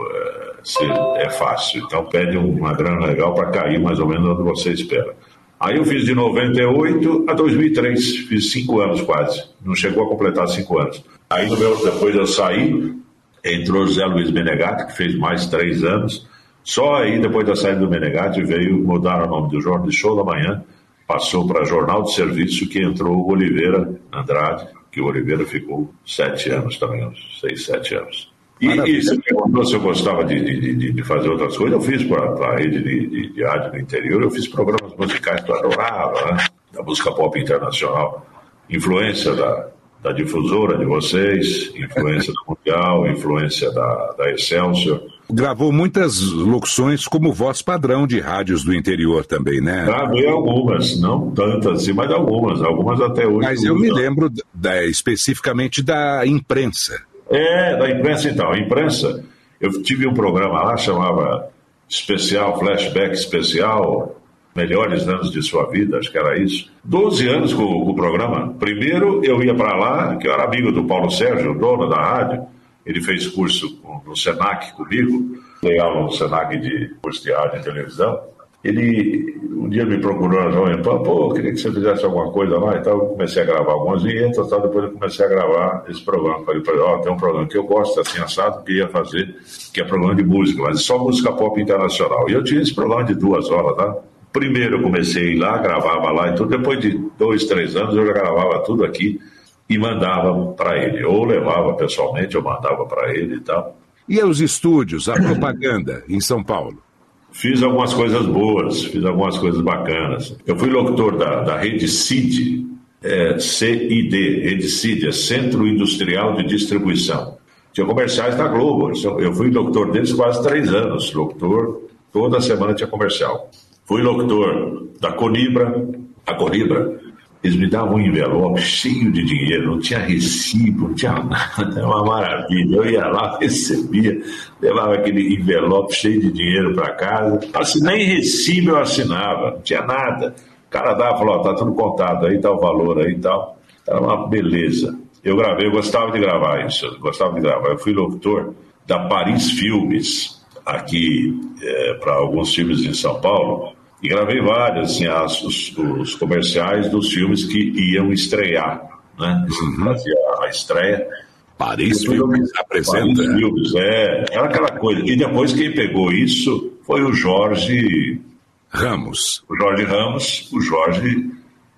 é, é fácil. Então, pede uma grana legal para cair mais ou menos onde você espera. Aí eu fiz de 98 a 2003, fiz cinco anos quase, não chegou a completar cinco anos. Aí meu, depois eu saí, entrou José Luiz Menegatti, que fez mais três anos. Só aí, depois da saída do Menegatti, veio mudar o nome do jornal de Show da Manhã, passou para Jornal de Serviço, que entrou o Oliveira Andrade, que o Oliveira ficou sete anos também, uns seis, sete anos. E, e você perguntou se eu gostava de, de, de, fazer outras coisas, eu fiz para a rede de, de, de rádio do interior, eu fiz programas musicais que eu adorava, né? da música pop internacional, influência da, da difusora de vocês, influência do Mundial, influência da, da Excelsior. Gravou muitas locuções como voz padrão de rádios do interior também, né? Gravei algumas, não tantas, mas algumas, algumas até hoje. Mas eu me lembro da, especificamente da imprensa. É, da imprensa então. A imprensa, eu tive um programa lá, chamava Especial, Flashback Especial, Melhores Anos de Sua Vida, acho que era isso. Doze anos com, com, o programa. Primeiro eu ia para lá, que eu era amigo do Paulo Sérgio, dono da rádio, ele fez curso no Senac comigo, dei aula no Senac de curso de rádio e televisão. Ele um dia me procurou na Jovem Pan, pô, queria que você fizesse alguma coisa lá e tal. Eu comecei a gravar algumas vinhetas, tal, depois eu comecei a gravar esse programa. Falei para ó, tem um programa que eu gosto, assim, assado, que ia fazer, que é programa de música, mas só música pop internacional. E eu tinha esse programa de duas horas, tá? Primeiro eu comecei lá, gravava lá e tudo, depois de dois, três anos eu já gravava tudo aqui e mandava para ele. Ou levava pessoalmente, eu mandava para ele e tal. E os estúdios, a propaganda em São Paulo? Fiz algumas coisas boas, fiz algumas coisas bacanas. Eu fui locutor da, da rede CID, é, CID, rede CID, é Centro Industrial de Distribuição. Tinha comerciais da Globo, eu fui locutor deles quase três anos, locutor, toda semana tinha comercial. Fui locutor da Conibra, a Conibra eles me davam um envelope cheio de dinheiro, não tinha recibo, não tinha nada, é uma maravilha. Eu ia lá, recebia, levava aquele envelope cheio de dinheiro para casa. Assim, nem recibo eu assinava, não tinha nada. O cara dava, falou, tá tudo contado aí, tá o valor aí e tal. Era uma beleza. Eu gravei, eu gostava de gravar isso, eu gostava de gravar. Eu fui locutor da Paris Filmes, aqui é, para alguns filmes em São Paulo. E gravei vários, assim, as, os, os, comerciais dos filmes que iam estrear, né? Uhum. Fazia a estreia. Paris Filmes apresenta. Paris Filmes, é, era aquela coisa. E depois quem pegou isso foi o Jorge Ramos. O Jorge Ramos, o Jorge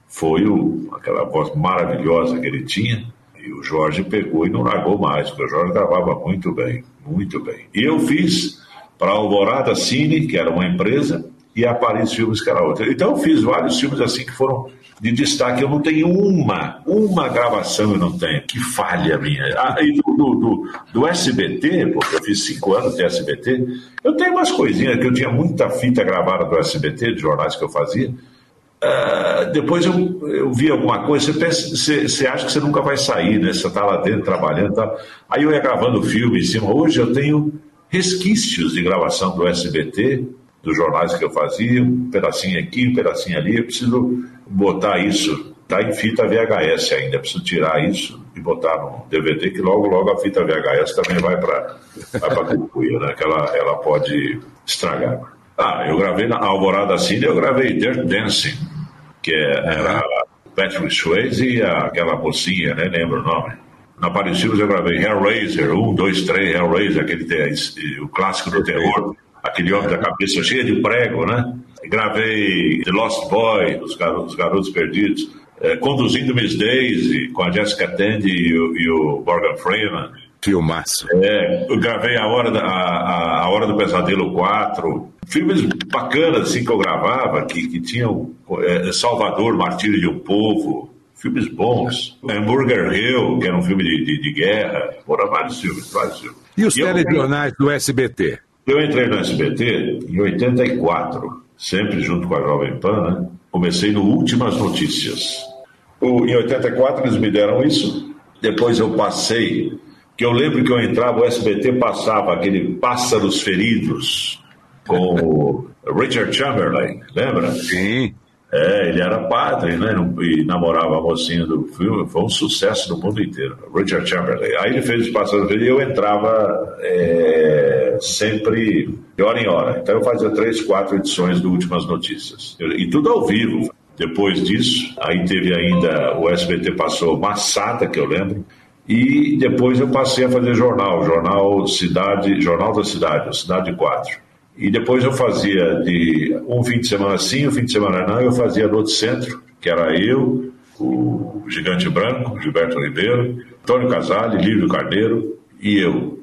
foi o, aquela voz maravilhosa que ele tinha. E o Jorge pegou e não largou mais, porque o Jorge gravava muito bem, muito bem. E eu fiz para a Alvorada Cine, que era uma empresa, e a Paris Filmes, que era outra. Então eu fiz vários filmes assim que foram de destaque. Eu não tenho uma, uma gravação eu não tenho. Que falha minha. Ah, e do, do, do, do, SBT, porque eu fiz cinco anos de SBT, eu tenho umas coisinhas que eu tinha muita fita gravada do SBT, de jornais que eu fazia. Uh, depois eu, eu vi alguma coisa, você, pensa, você, você, acha que você nunca vai sair, né? Você está lá dentro trabalhando tal. Aí eu ia gravando filme em cima. Hoje eu tenho resquícios de gravação do SBT, dos jornais que eu fazia, um pedacinho aqui, um pedacinho ali, eu preciso botar isso, tá em fita VHS ainda, eu preciso tirar isso e botar no DVD, que logo, logo a fita VHS também vai para a cucuia, né, que ela, ela pode estragar. Ah, eu gravei na Alvorada Cine, eu gravei Dirt Dancing, que é, era Patrick Swayze e aquela mocinha, né, lembro o nome. Na Paris eu gravei Hellraiser, 1, 2, 3, Hellraiser, aquele, o clássico do terror aquele homem da cabeça cheia de prego, né? Gravei The Lost Boy, Os Garotos, Garotos Perdidos, é, Conduzindo Miss Daisy, com a Jessica Tandy e o, e o Morgan Freeman. Filmaço. É, eu gravei a Hora, da, a, a Hora do Pesadelo 4. Filmes bacanas, assim, que eu gravava, que, que tinham é, Salvador, Martírio de um Povo, filmes bons. Hamburger Hill, que era um filme de, de, de guerra. Foram vários filmes, vários filmes. E os e telejornais eu... do SBT? Eu entrei no SBT em 84, sempre junto com a Jovem Pan, né? Comecei no Últimas Notícias. O, em 84 eles me deram isso, depois eu passei, que eu lembro que eu entrava, o SBT passava aquele Pássaros Feridos com o Richard Chamberlain, lembra? Sim. É, ele era padre, né? E namorava a mocinha do filme. Foi um sucesso no mundo inteiro. Richard Chamberlain. Aí ele fez os passados e eu entrava é, sempre de hora em hora. Então eu fazia três, quatro edições do Últimas Notícias. E tudo ao vivo. Depois disso, aí teve ainda, o SBT passou Massata, que eu lembro, e depois eu passei a fazer jornal, jornal Cidade, Jornal da Cidade, Cidade 4. E depois eu fazia de um fim de semana sim, um fim de semana não, eu fazia no outro centro, que era eu, o Gigante Branco, Gilberto Ribeiro, Antônio Casale, Lívio Carneiro e eu.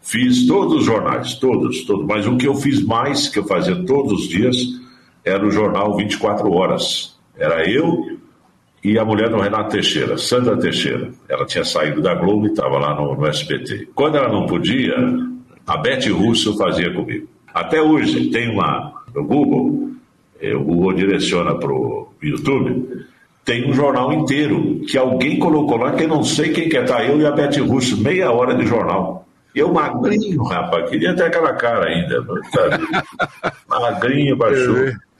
Fiz todos os jornais, todos, todos. Mas o que eu fiz mais, que eu fazia todos os dias, era o jornal 24 Horas. Era eu e a mulher do Renato Teixeira, Sandra Teixeira. Ela tinha saído da Globo e estava lá no, no SBT. Quando ela não podia, a Beth Russo fazia comigo. Até hoje tem uma no Google, é, o Google direciona para o YouTube, tem um jornal inteiro que alguém colocou lá que eu não sei quem que é, tá eu e a Beth Russo, meia hora de jornal. Eu magrinho, rapaz, queria ter aquela cara ainda, sabe? magrinho, baixou.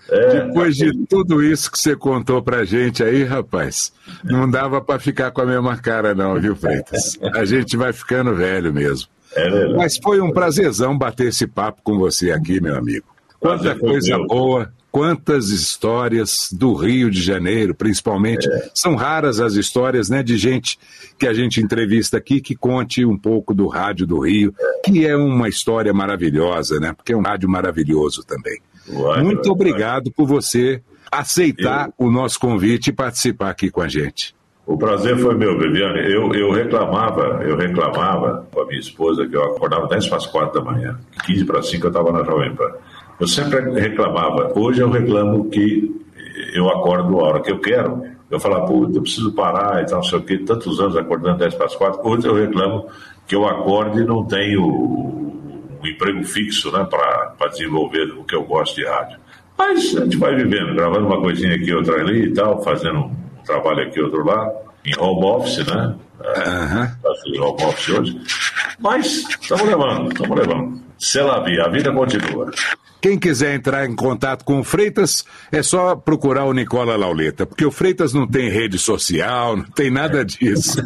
É, Depois de tudo isso que você contou pra gente aí, rapaz, não dava para ficar com a mesma cara não, viu, Freitas? A gente vai ficando velho mesmo. É Mas foi um prazerzão bater esse papo com você aqui, meu amigo. Quanta coisa boa, quantas histórias do Rio de Janeiro, principalmente. É. São raras as histórias né, de gente que a gente entrevista aqui que conte um pouco do rádio do Rio, que é uma história maravilhosa, né? Porque é um rádio maravilhoso também. Uai, Muito uai, obrigado uai. por você aceitar eu... o nosso convite e participar aqui com a gente. O prazer foi meu, Viviane. Eu, eu reclamava, eu reclamava com a minha esposa que eu acordava 10 para as 4 da manhã, 15 para 5 eu estava na Jovem Pan. Eu sempre reclamava. Hoje eu reclamo que eu acordo a hora que eu quero. Eu falo, pô, eu preciso parar e tal, não sei o quê, tantos anos acordando 10 para as 4. Hoje eu reclamo que eu acordo e não tenho um emprego fixo né, para desenvolver o que eu gosto de rádio. Mas a gente vai vivendo, gravando uma coisinha aqui, outra ali e tal, fazendo um trabalho aqui, outro lá, em home office, né? Uhum. home office hoje. Mas estamos levando, estamos levando. Selavi, a vida continua. Quem quiser entrar em contato com o Freitas, é só procurar o Nicola Lauleta, porque o Freitas não tem rede social, não tem nada disso.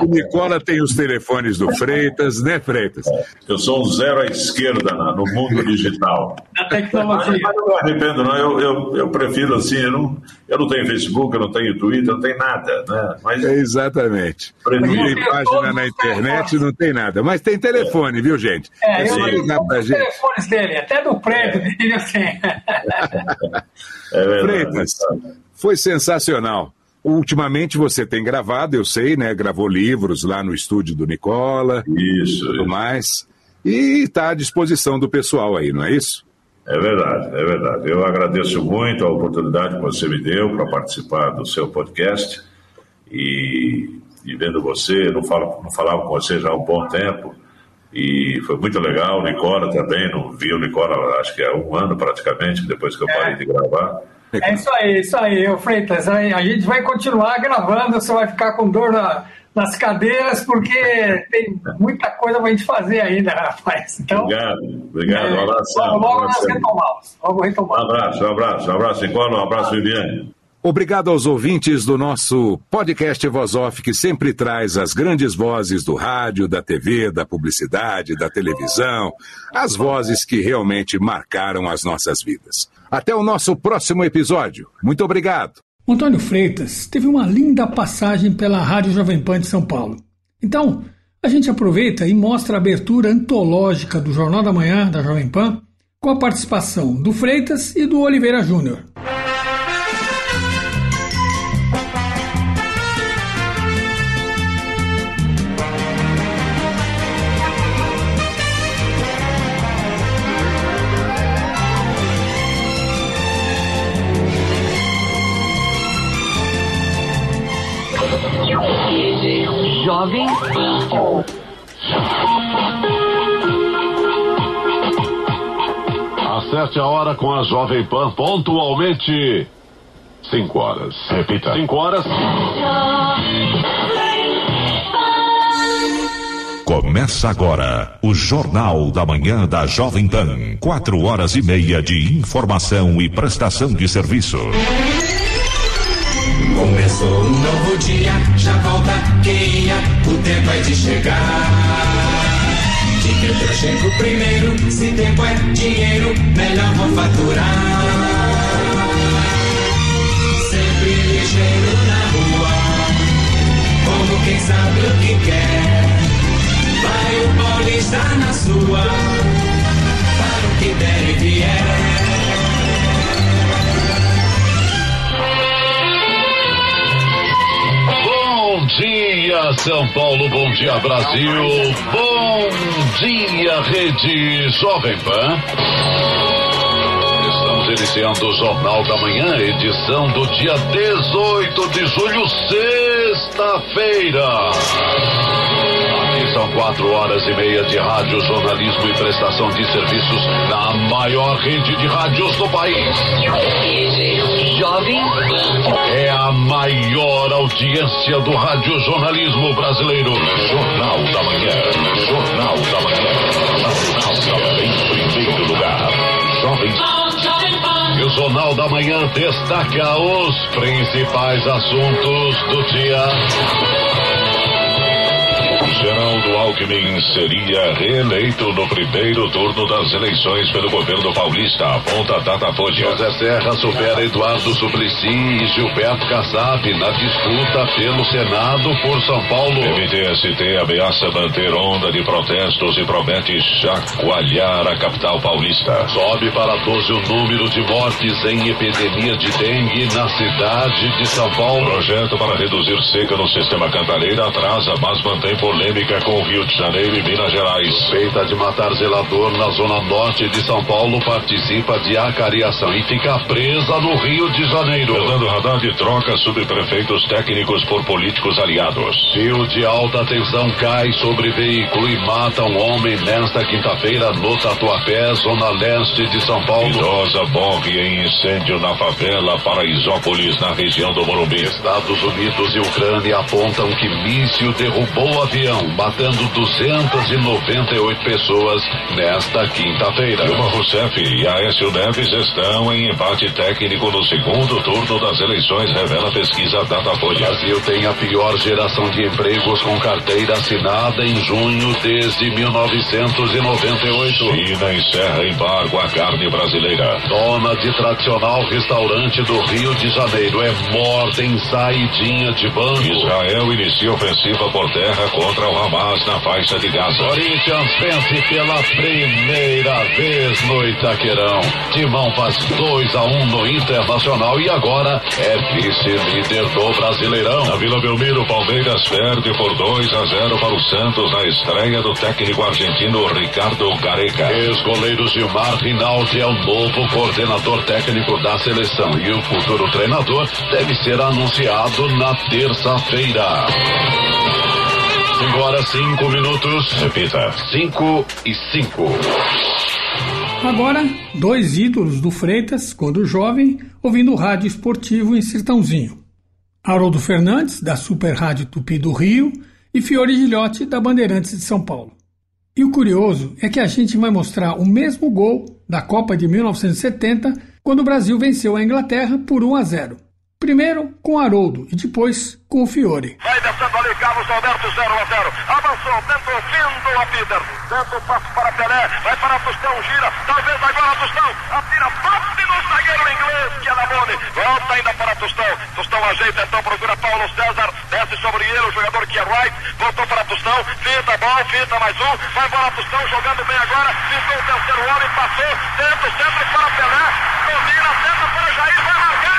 O Nicola tem os telefones do Freitas, né, Freitas? Eu sou um zero à esquerda no mundo digital. Na tecnologia. Mas, não me arrependo, não. Eu, eu, eu, prefiro assim, eu não, eu não tenho Facebook, eu não tenho Twitter, não tenho nada, né? Mas... É exatamente. Não tem página na internet, não tem nada. Mas tem telefone, viu, gente? É, é ligar pra gente. telefones dele, até do prédio dele, assim. É Freitas, foi sensacional. Ultimamente você tem gravado, eu sei, né? Gravou livros lá no estúdio do Nicola. Isso. Tudo isso. mais. E está à disposição do pessoal aí, não é isso? É verdade, é verdade. Eu agradeço muito a oportunidade que você me deu para participar do seu podcast. E, e vendo você, não, falo, não falava com você já há um bom tempo e foi muito legal. Nicola também, não vi o Nicola acho que há um ano praticamente, depois que eu parei de gravar. É isso aí, isso aí, Freitas. A gente vai continuar gravando, você vai ficar com dor na, nas cadeiras, porque tem muita coisa para a gente fazer ainda, rapaz. Então, obrigado, obrigado. Um abraço. Logo, logo nós retomamos. Logo retomamos. Um abraço, um abraço, um abraço, Nicola, um abraço, Viviane. Obrigado aos ouvintes do nosso podcast Voz Off, que sempre traz as grandes vozes do rádio, da TV, da publicidade, da televisão, as vozes que realmente marcaram as nossas vidas. Até o nosso próximo episódio. Muito obrigado. Antônio Freitas teve uma linda passagem pela Rádio Jovem Pan de São Paulo. Então, a gente aproveita e mostra a abertura antológica do Jornal da Manhã da Jovem Pan, com a participação do Freitas e do Oliveira Júnior. Jovem Acerte a hora com a Jovem Pan pontualmente. Cinco horas. Repita. Cinco horas. Começa agora o Jornal da Manhã da Jovem Pan. Quatro horas e meia de informação e prestação de serviço. Começou um novo dia, já volta quem ia, o tempo é de chegar. De que eu chego primeiro, se tempo é dinheiro, melhor vou faturar. Sempre ligeiro na rua, como quem sabe o que quer. Vai o paulista na sua, para o que der e vier. Dia, São Paulo. Bom dia, Brasil. Bom dia, Rede Jovem Pan. Estamos iniciando o Jornal da Manhã, edição do dia 18 de julho, sexta-feira. São quatro horas e meia de rádio, jornalismo e prestação de serviços na maior rede de rádios do país. Jovem É a maior audiência do radiojornalismo brasileiro. Jornal da Manhã. Jornal da Manhã. Jornal da Manhã em primeiro lugar. Jovem. E o Jornal da Manhã destaca os principais assuntos do dia. Geraldo Alckmin seria reeleito no primeiro turno das eleições pelo governo paulista. Aponta Datafolha. José Serra supera Eduardo Suplicy e Gilberto Kassab na disputa pelo Senado por São Paulo. MTST ameaça manter onda de protestos e promete chacoalhar a capital paulista. Sobe para 12 o número de mortes em epidemia de dengue na cidade de São Paulo. Projeto para reduzir seca no sistema Cantareira atrasa, mas mantém polêmica com Rio de Janeiro e Minas Gerais. Suspeita de matar zelador na zona norte de São Paulo participa de acariação e fica presa no Rio de Janeiro. Fernando Haddad troca subprefeitos técnicos por políticos aliados. Fio de alta tensão cai sobre veículo e mata um homem nesta quinta-feira no Tatuapé, zona leste de São Paulo. Idosa morre em incêndio na favela Paraisópolis, na região do Morumbi. Estados Unidos e Ucrânia apontam que míssil derrubou o avião, matando 298 pessoas nesta quinta-feira. Dilma Rousseff e Aécio Neves estão em empate técnico no segundo turno das eleições, revela pesquisa Datafolha. Brasil tem a pior geração de empregos com carteira assinada em junho desde 1998. China encerra embargo à carne brasileira. Dona de tradicional restaurante do Rio de Janeiro é morta em saidinha de banco. Israel inicia ofensiva por terra contra o Hamas na faixa de Gaza. Corinthians vence pela primeira vez no Itaquerão. Timão faz 2 a 1 um no Internacional e agora é vice-líder do Brasileirão. Na Vila Belmiro, Palmeiras perde por 2 a 0 para o Santos na estreia do técnico argentino Ricardo Careca. Ex-goleiro Gilmar Rinaldi é o novo coordenador técnico da seleção e o futuro treinador deve ser anunciado na terça-feira. 5 horas 5 minutos. Repita. 5 e 5. Agora, dois ídolos do Freitas, quando jovem, ouvindo rádio esportivo em Sertãozinho. Haroldo Fernandes, da Super Rádio Tupi do Rio, e Fiore Gilhote, da Bandeirantes de São Paulo. E o curioso é que a gente vai mostrar o mesmo gol da Copa de 1970, quando o Brasil venceu a Inglaterra por 1 a 0. Primeiro com Haroldo e depois com o Fiore. Vai descendo ali Carlos Alberto 0 a 0. Avançou, tentou vindo a Peter. Tenta o passo para Pelé. Vai para Tostão, gira. Talvez agora Tostão. Atira, bate no zagueiro inglês que é Lamone. Volta ainda para Tostão. Tostão ajeita, então procura Paulo César. Desce sobre ele o jogador que é Wright. Voltou para Tostão. Fita a bola, fita mais um. Vai embora Tostão jogando bem agora. Pintou o terceiro homem, passou. Tenta o centro para Pelé. Domina, tenta para Jair. Vai marcar.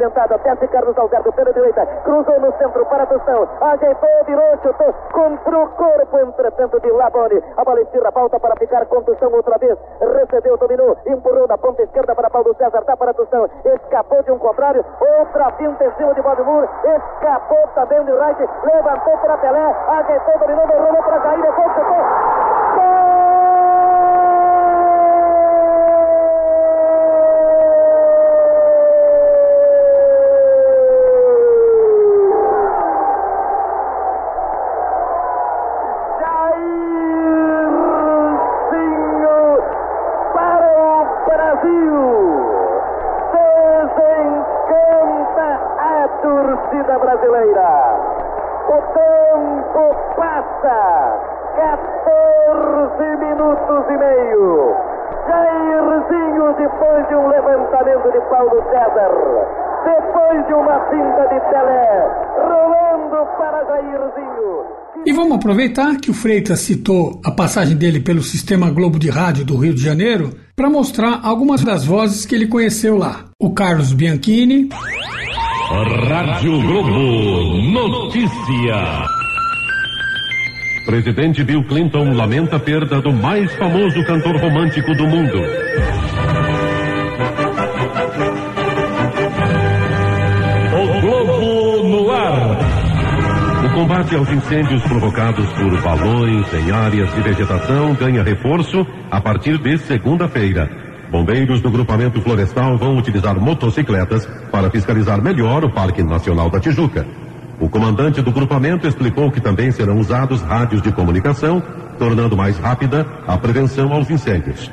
Bola movimentada, desce Carlos Alberto pela direita, cruzou no centro para Tostão, ajeitou, virou, chutou. Contra o corpo, entretanto de Labone. A bola estira, para ficar com Tostão outra vez, recebeu, dominou, empurrou na ponta esquerda para Paulo César, dá para Tostão, escapou de um contrário, outra finta em cima de Bob Moore, escapou também de Wright, levantou para Pelé, ajeitou, dominou, rolou para Jair, depois chutou. torcida brasileira. O tempo passa. 14 minutos e meio. Jairzinho, depois de um levantamento de Paulo César, depois de uma cinta de Pelé, rolando para Jairzinho. E vamos aproveitar que o Freitas citou a passagem dele pelo Sistema Globo de Rádio do Rio de Janeiro para mostrar algumas das vozes que ele conheceu lá. O Carlos Bianchini, Rádio Globo Notícia. Presidente Bill Clinton lamenta a perda do mais famoso cantor romântico do mundo. Combate aos incêndios provocados por balões em áreas de vegetação ganha reforço a partir de segunda-feira. Bombeiros do grupamento florestal vão utilizar motocicletas para fiscalizar melhor o Parque Nacional da Tijuca. O comandante do grupamento explicou que também serão usados rádios de comunicação, tornando mais rápida a prevenção aos incêndios.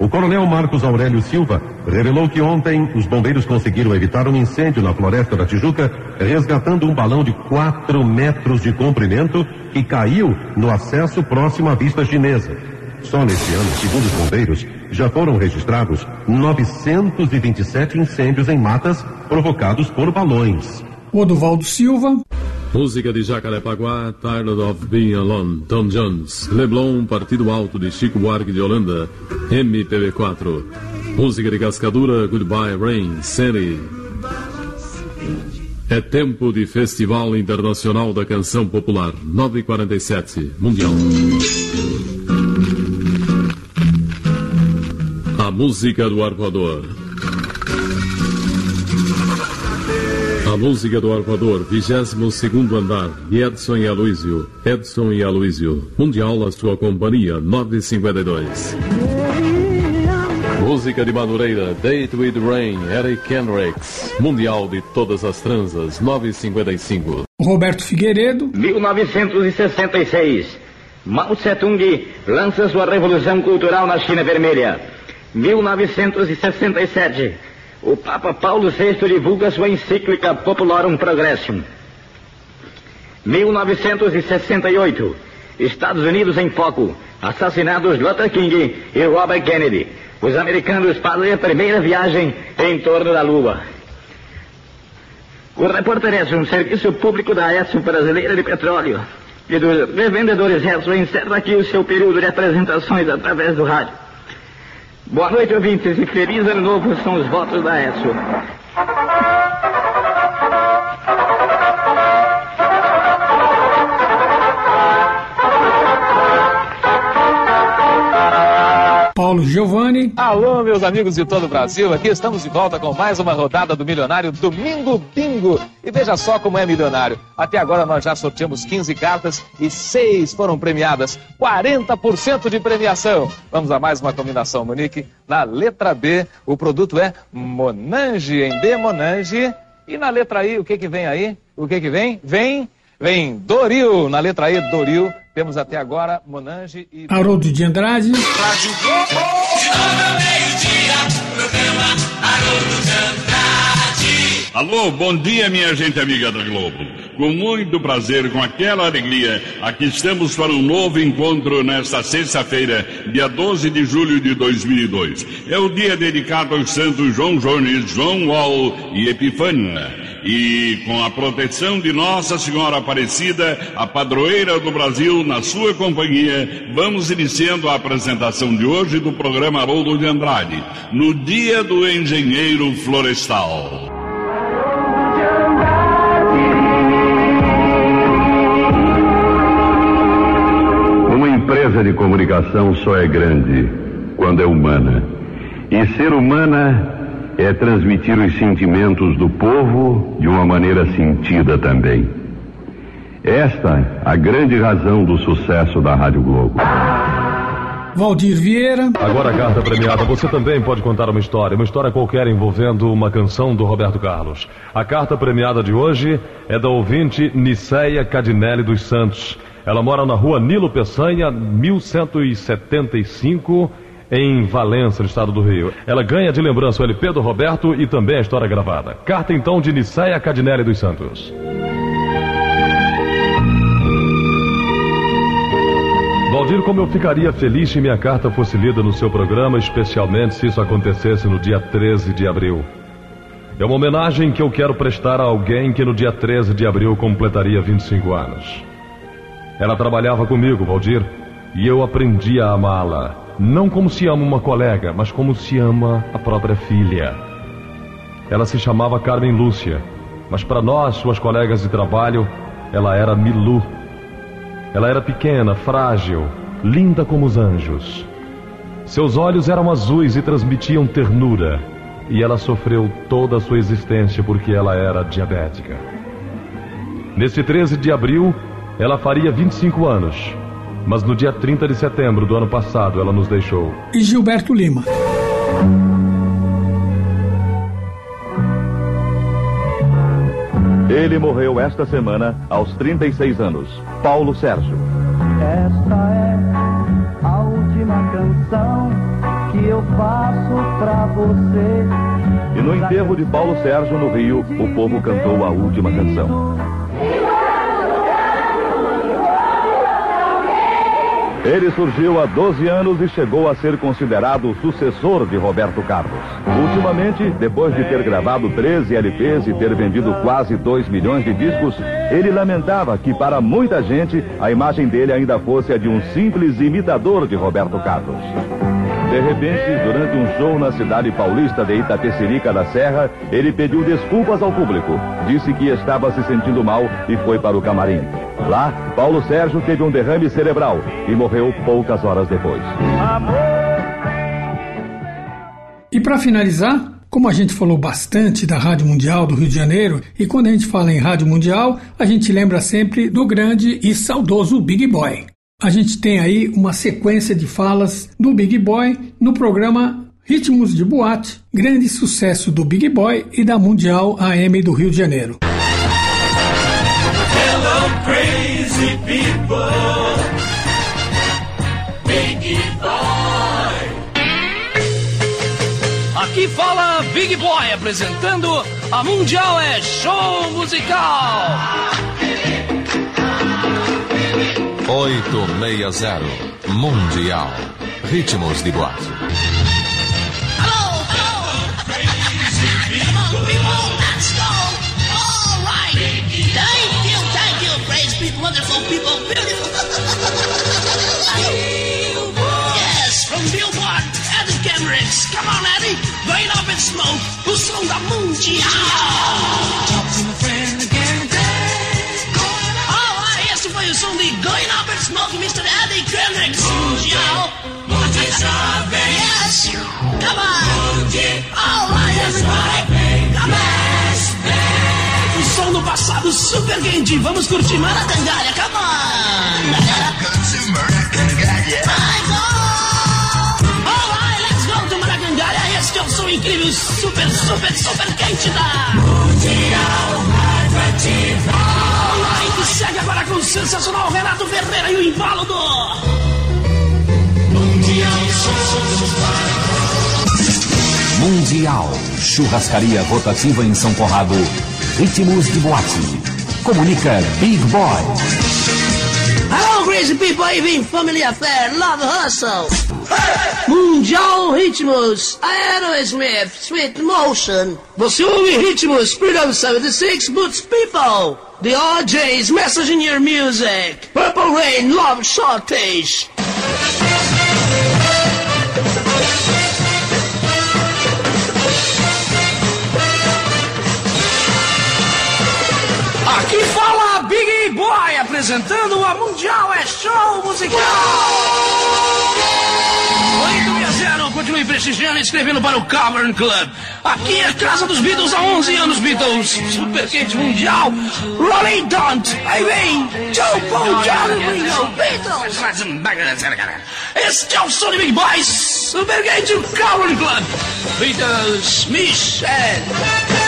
O coronel Marcos Aurélio Silva revelou que ontem os bombeiros conseguiram evitar um incêndio na floresta da Tijuca, resgatando um balão de 4 metros de comprimento que caiu no acesso próximo à vista chinesa. Só neste ano, segundo os bombeiros, já foram registrados 927 incêndios em matas provocados por balões. Oduvaldo Silva. Música de Jacarepaguá, Tired of Being Alone, Tom Jones. Leblon, Partido Alto de Chico Buarque de Holanda, MPB4. Música de Cascadura, Goodbye Rain, Seri. É tempo de Festival Internacional da Canção Popular, 947, Mundial. A música do arpoador. Música do arpoador, 22 andar, de Edson e Aloísio. Edson e Aloísio. Mundial, a sua companhia, 952. Música de Madureira, Date with Rain, Eric Hendricks. Mundial de todas as transas, 955. Roberto Figueiredo. 1966. Mao Tse-tung lança sua revolução cultural na China Vermelha. 1967. O Papa Paulo VI divulga sua encíclica Popularum Progressium. 1968. Estados Unidos em foco. Assassinados Luther King e Robert Kennedy. Os americanos fazem a primeira viagem em torno da Lua. O Repórter S, um serviço público da ESO Brasileira de Petróleo e dos revendedores ESO, encerra aqui o seu período de apresentações através do rádio. Boa noite, ouvintes, e feliz ano novo são os votos da ESO. Paulo Giovanni. Alô, meus amigos de todo o Brasil. Aqui estamos de volta com mais uma rodada do Milionário Domingo Bingo. E veja só como é milionário. Até agora nós já sorteamos 15 cartas e 6 foram premiadas. 40% de premiação. Vamos a mais uma combinação, Monique. Na letra B, o produto é Monange, em B, Monange. E na letra I, o que que vem aí? O que que vem? Vem, vem Doril. Na letra I, Doril. Temos até agora Monange e. Haroldo de Andrade. Rádio Globo. De novo ao meio-dia, programa Haroldo de Andrade. Alô, bom dia, minha gente amiga da Globo. Com muito prazer, com aquela alegria, aqui estamos para um novo encontro nesta sexta-feira, dia 12 de julho de 2002. É o dia dedicado aos santos João Jones, João Wall e Epifânia. E com a proteção de Nossa Senhora Aparecida, a padroeira do Brasil, na sua companhia, vamos iniciando a apresentação de hoje do programa Haroldo de Andrade, no Dia do Engenheiro Florestal. Empresa de comunicação só é grande quando é humana. E ser humana é transmitir os sentimentos do povo de uma maneira sentida também. Esta a grande razão do sucesso da Rádio Globo. Valdir Vieira. Agora a carta premiada. Você também pode contar uma história, uma história qualquer envolvendo uma canção do Roberto Carlos. A carta premiada de hoje é da ouvinte Niceia Cadinelli dos Santos. Ela mora na rua Nilo Peçanha, 1175, em Valença, no estado do Rio. Ela ganha de lembrança o LP do Roberto e também a história gravada. Carta então de Niceia Cadinelli dos Santos. Valdir, como eu ficaria feliz se minha carta fosse lida no seu programa, especialmente se isso acontecesse no dia 13 de abril. É uma homenagem que eu quero prestar a alguém que no dia 13 de abril completaria 25 anos. Ela trabalhava comigo, Valdir, e eu aprendi a amá-la. Não como se ama uma colega, mas como se ama a própria filha. Ela se chamava Carmen Lúcia, mas para nós, suas colegas de trabalho, ela era Milu. Ela era pequena, frágil, linda como os anjos. Seus olhos eram azuis e transmitiam ternura, e ela sofreu toda a sua existência porque ela era diabética. Nesse 13 de abril, ela faria 25 anos. Mas no dia 30 de setembro do ano passado ela nos deixou. E Gilberto Lima. Ele morreu esta semana aos 36 anos. Paulo Sérgio. Esta é a última canção que eu faço pra você. E no enterro de Paulo Sérgio no Rio, o povo cantou a última canção. Ele surgiu há 12 anos e chegou a ser considerado o sucessor de Roberto Carlos. Ultimamente, depois de ter gravado 13 LPs e ter vendido quase 2 milhões de discos, ele lamentava que para muita gente a imagem dele ainda fosse a de um simples imitador de Roberto Carlos. De repente, durante um show na cidade paulista de Itapecerica da Serra, ele pediu desculpas ao público, disse que estava se sentindo mal e foi para o camarim. Lá, Paulo Sérgio teve um derrame cerebral e morreu poucas horas depois. E para finalizar, como a gente falou bastante da Rádio Mundial do Rio de Janeiro, e quando a gente fala em Rádio Mundial, a gente lembra sempre do grande e saudoso Big Boy. A gente tem aí uma sequência de falas do Big Boy no programa Ritmos de Boate, grande sucesso do Big Boy e da Mundial AM do Rio de Janeiro. Hello. Big. Aqui fala Big Boy apresentando a Mundial é Show Musical. 860 Mundial. Ritmos de boate. Wonderful people, beautiful. yes, from Billboard, Eddie. Come on, Eddie, burn up and smoke. O som da Mundial. Come on. All right, everybody. Come. O som do passado super quente. Vamos curtir Maracangalha. Come on. Vai, go. All right, let's go to Maracangalha. Este é o som incrível, super, super, super quente da Mundial Radioativa. All right, segue agora com o sensacional Renato Ferreira e o embalo do Mundial Mundial. Churrascaria rotativa em São Conrado. Ritmos de boate. Comunica Big Boy. Hello, crazy people, even family affair, love hustle. Mundial Ritmos, Aerosmith, Sweet Motion. Você ouve Ritmos, Freedom 76, Boots People. The RJ's Your Music. Purple Rain, Love Shortage. Apresentando a Mundial é Show Musical. 860, continue prestigiando e escrevendo para o Cavern Club. Aqui é casa dos Beatles há 11 anos, Beatles. Super quente mundial. Rolling Don't. Aí vem Joe Paul, John Ringo, Beatles. Este é o de Big Boy. Super quente Cavern Club. Beatles, Michelle.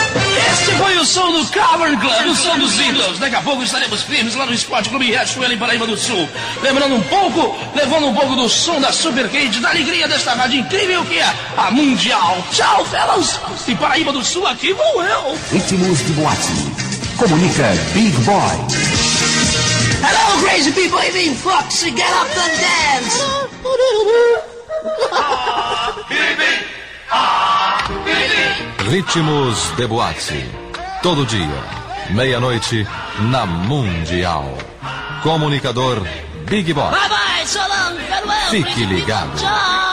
Este foi o som do Cavern Club, o som dos Beatles. Daqui a pouco estaremos firmes lá no Esporte Clube Riachuelo em Paraíba do Sul. Lembrando um pouco, levando um pouco do som da Super Quente, da alegria desta rádio incrível que é a Mundial. Tchau, fellas! E Paraíba do Sul, aqui vou eu. Ritmos de boate. Comunica Big Boy. Hello, crazy people, even Foxy, get up and dance. Ritmos de boate. Todo dia, meia-noite, na Mundial. Comunicador Big Boy. Bye bye, so long, farewell. Fique ligado.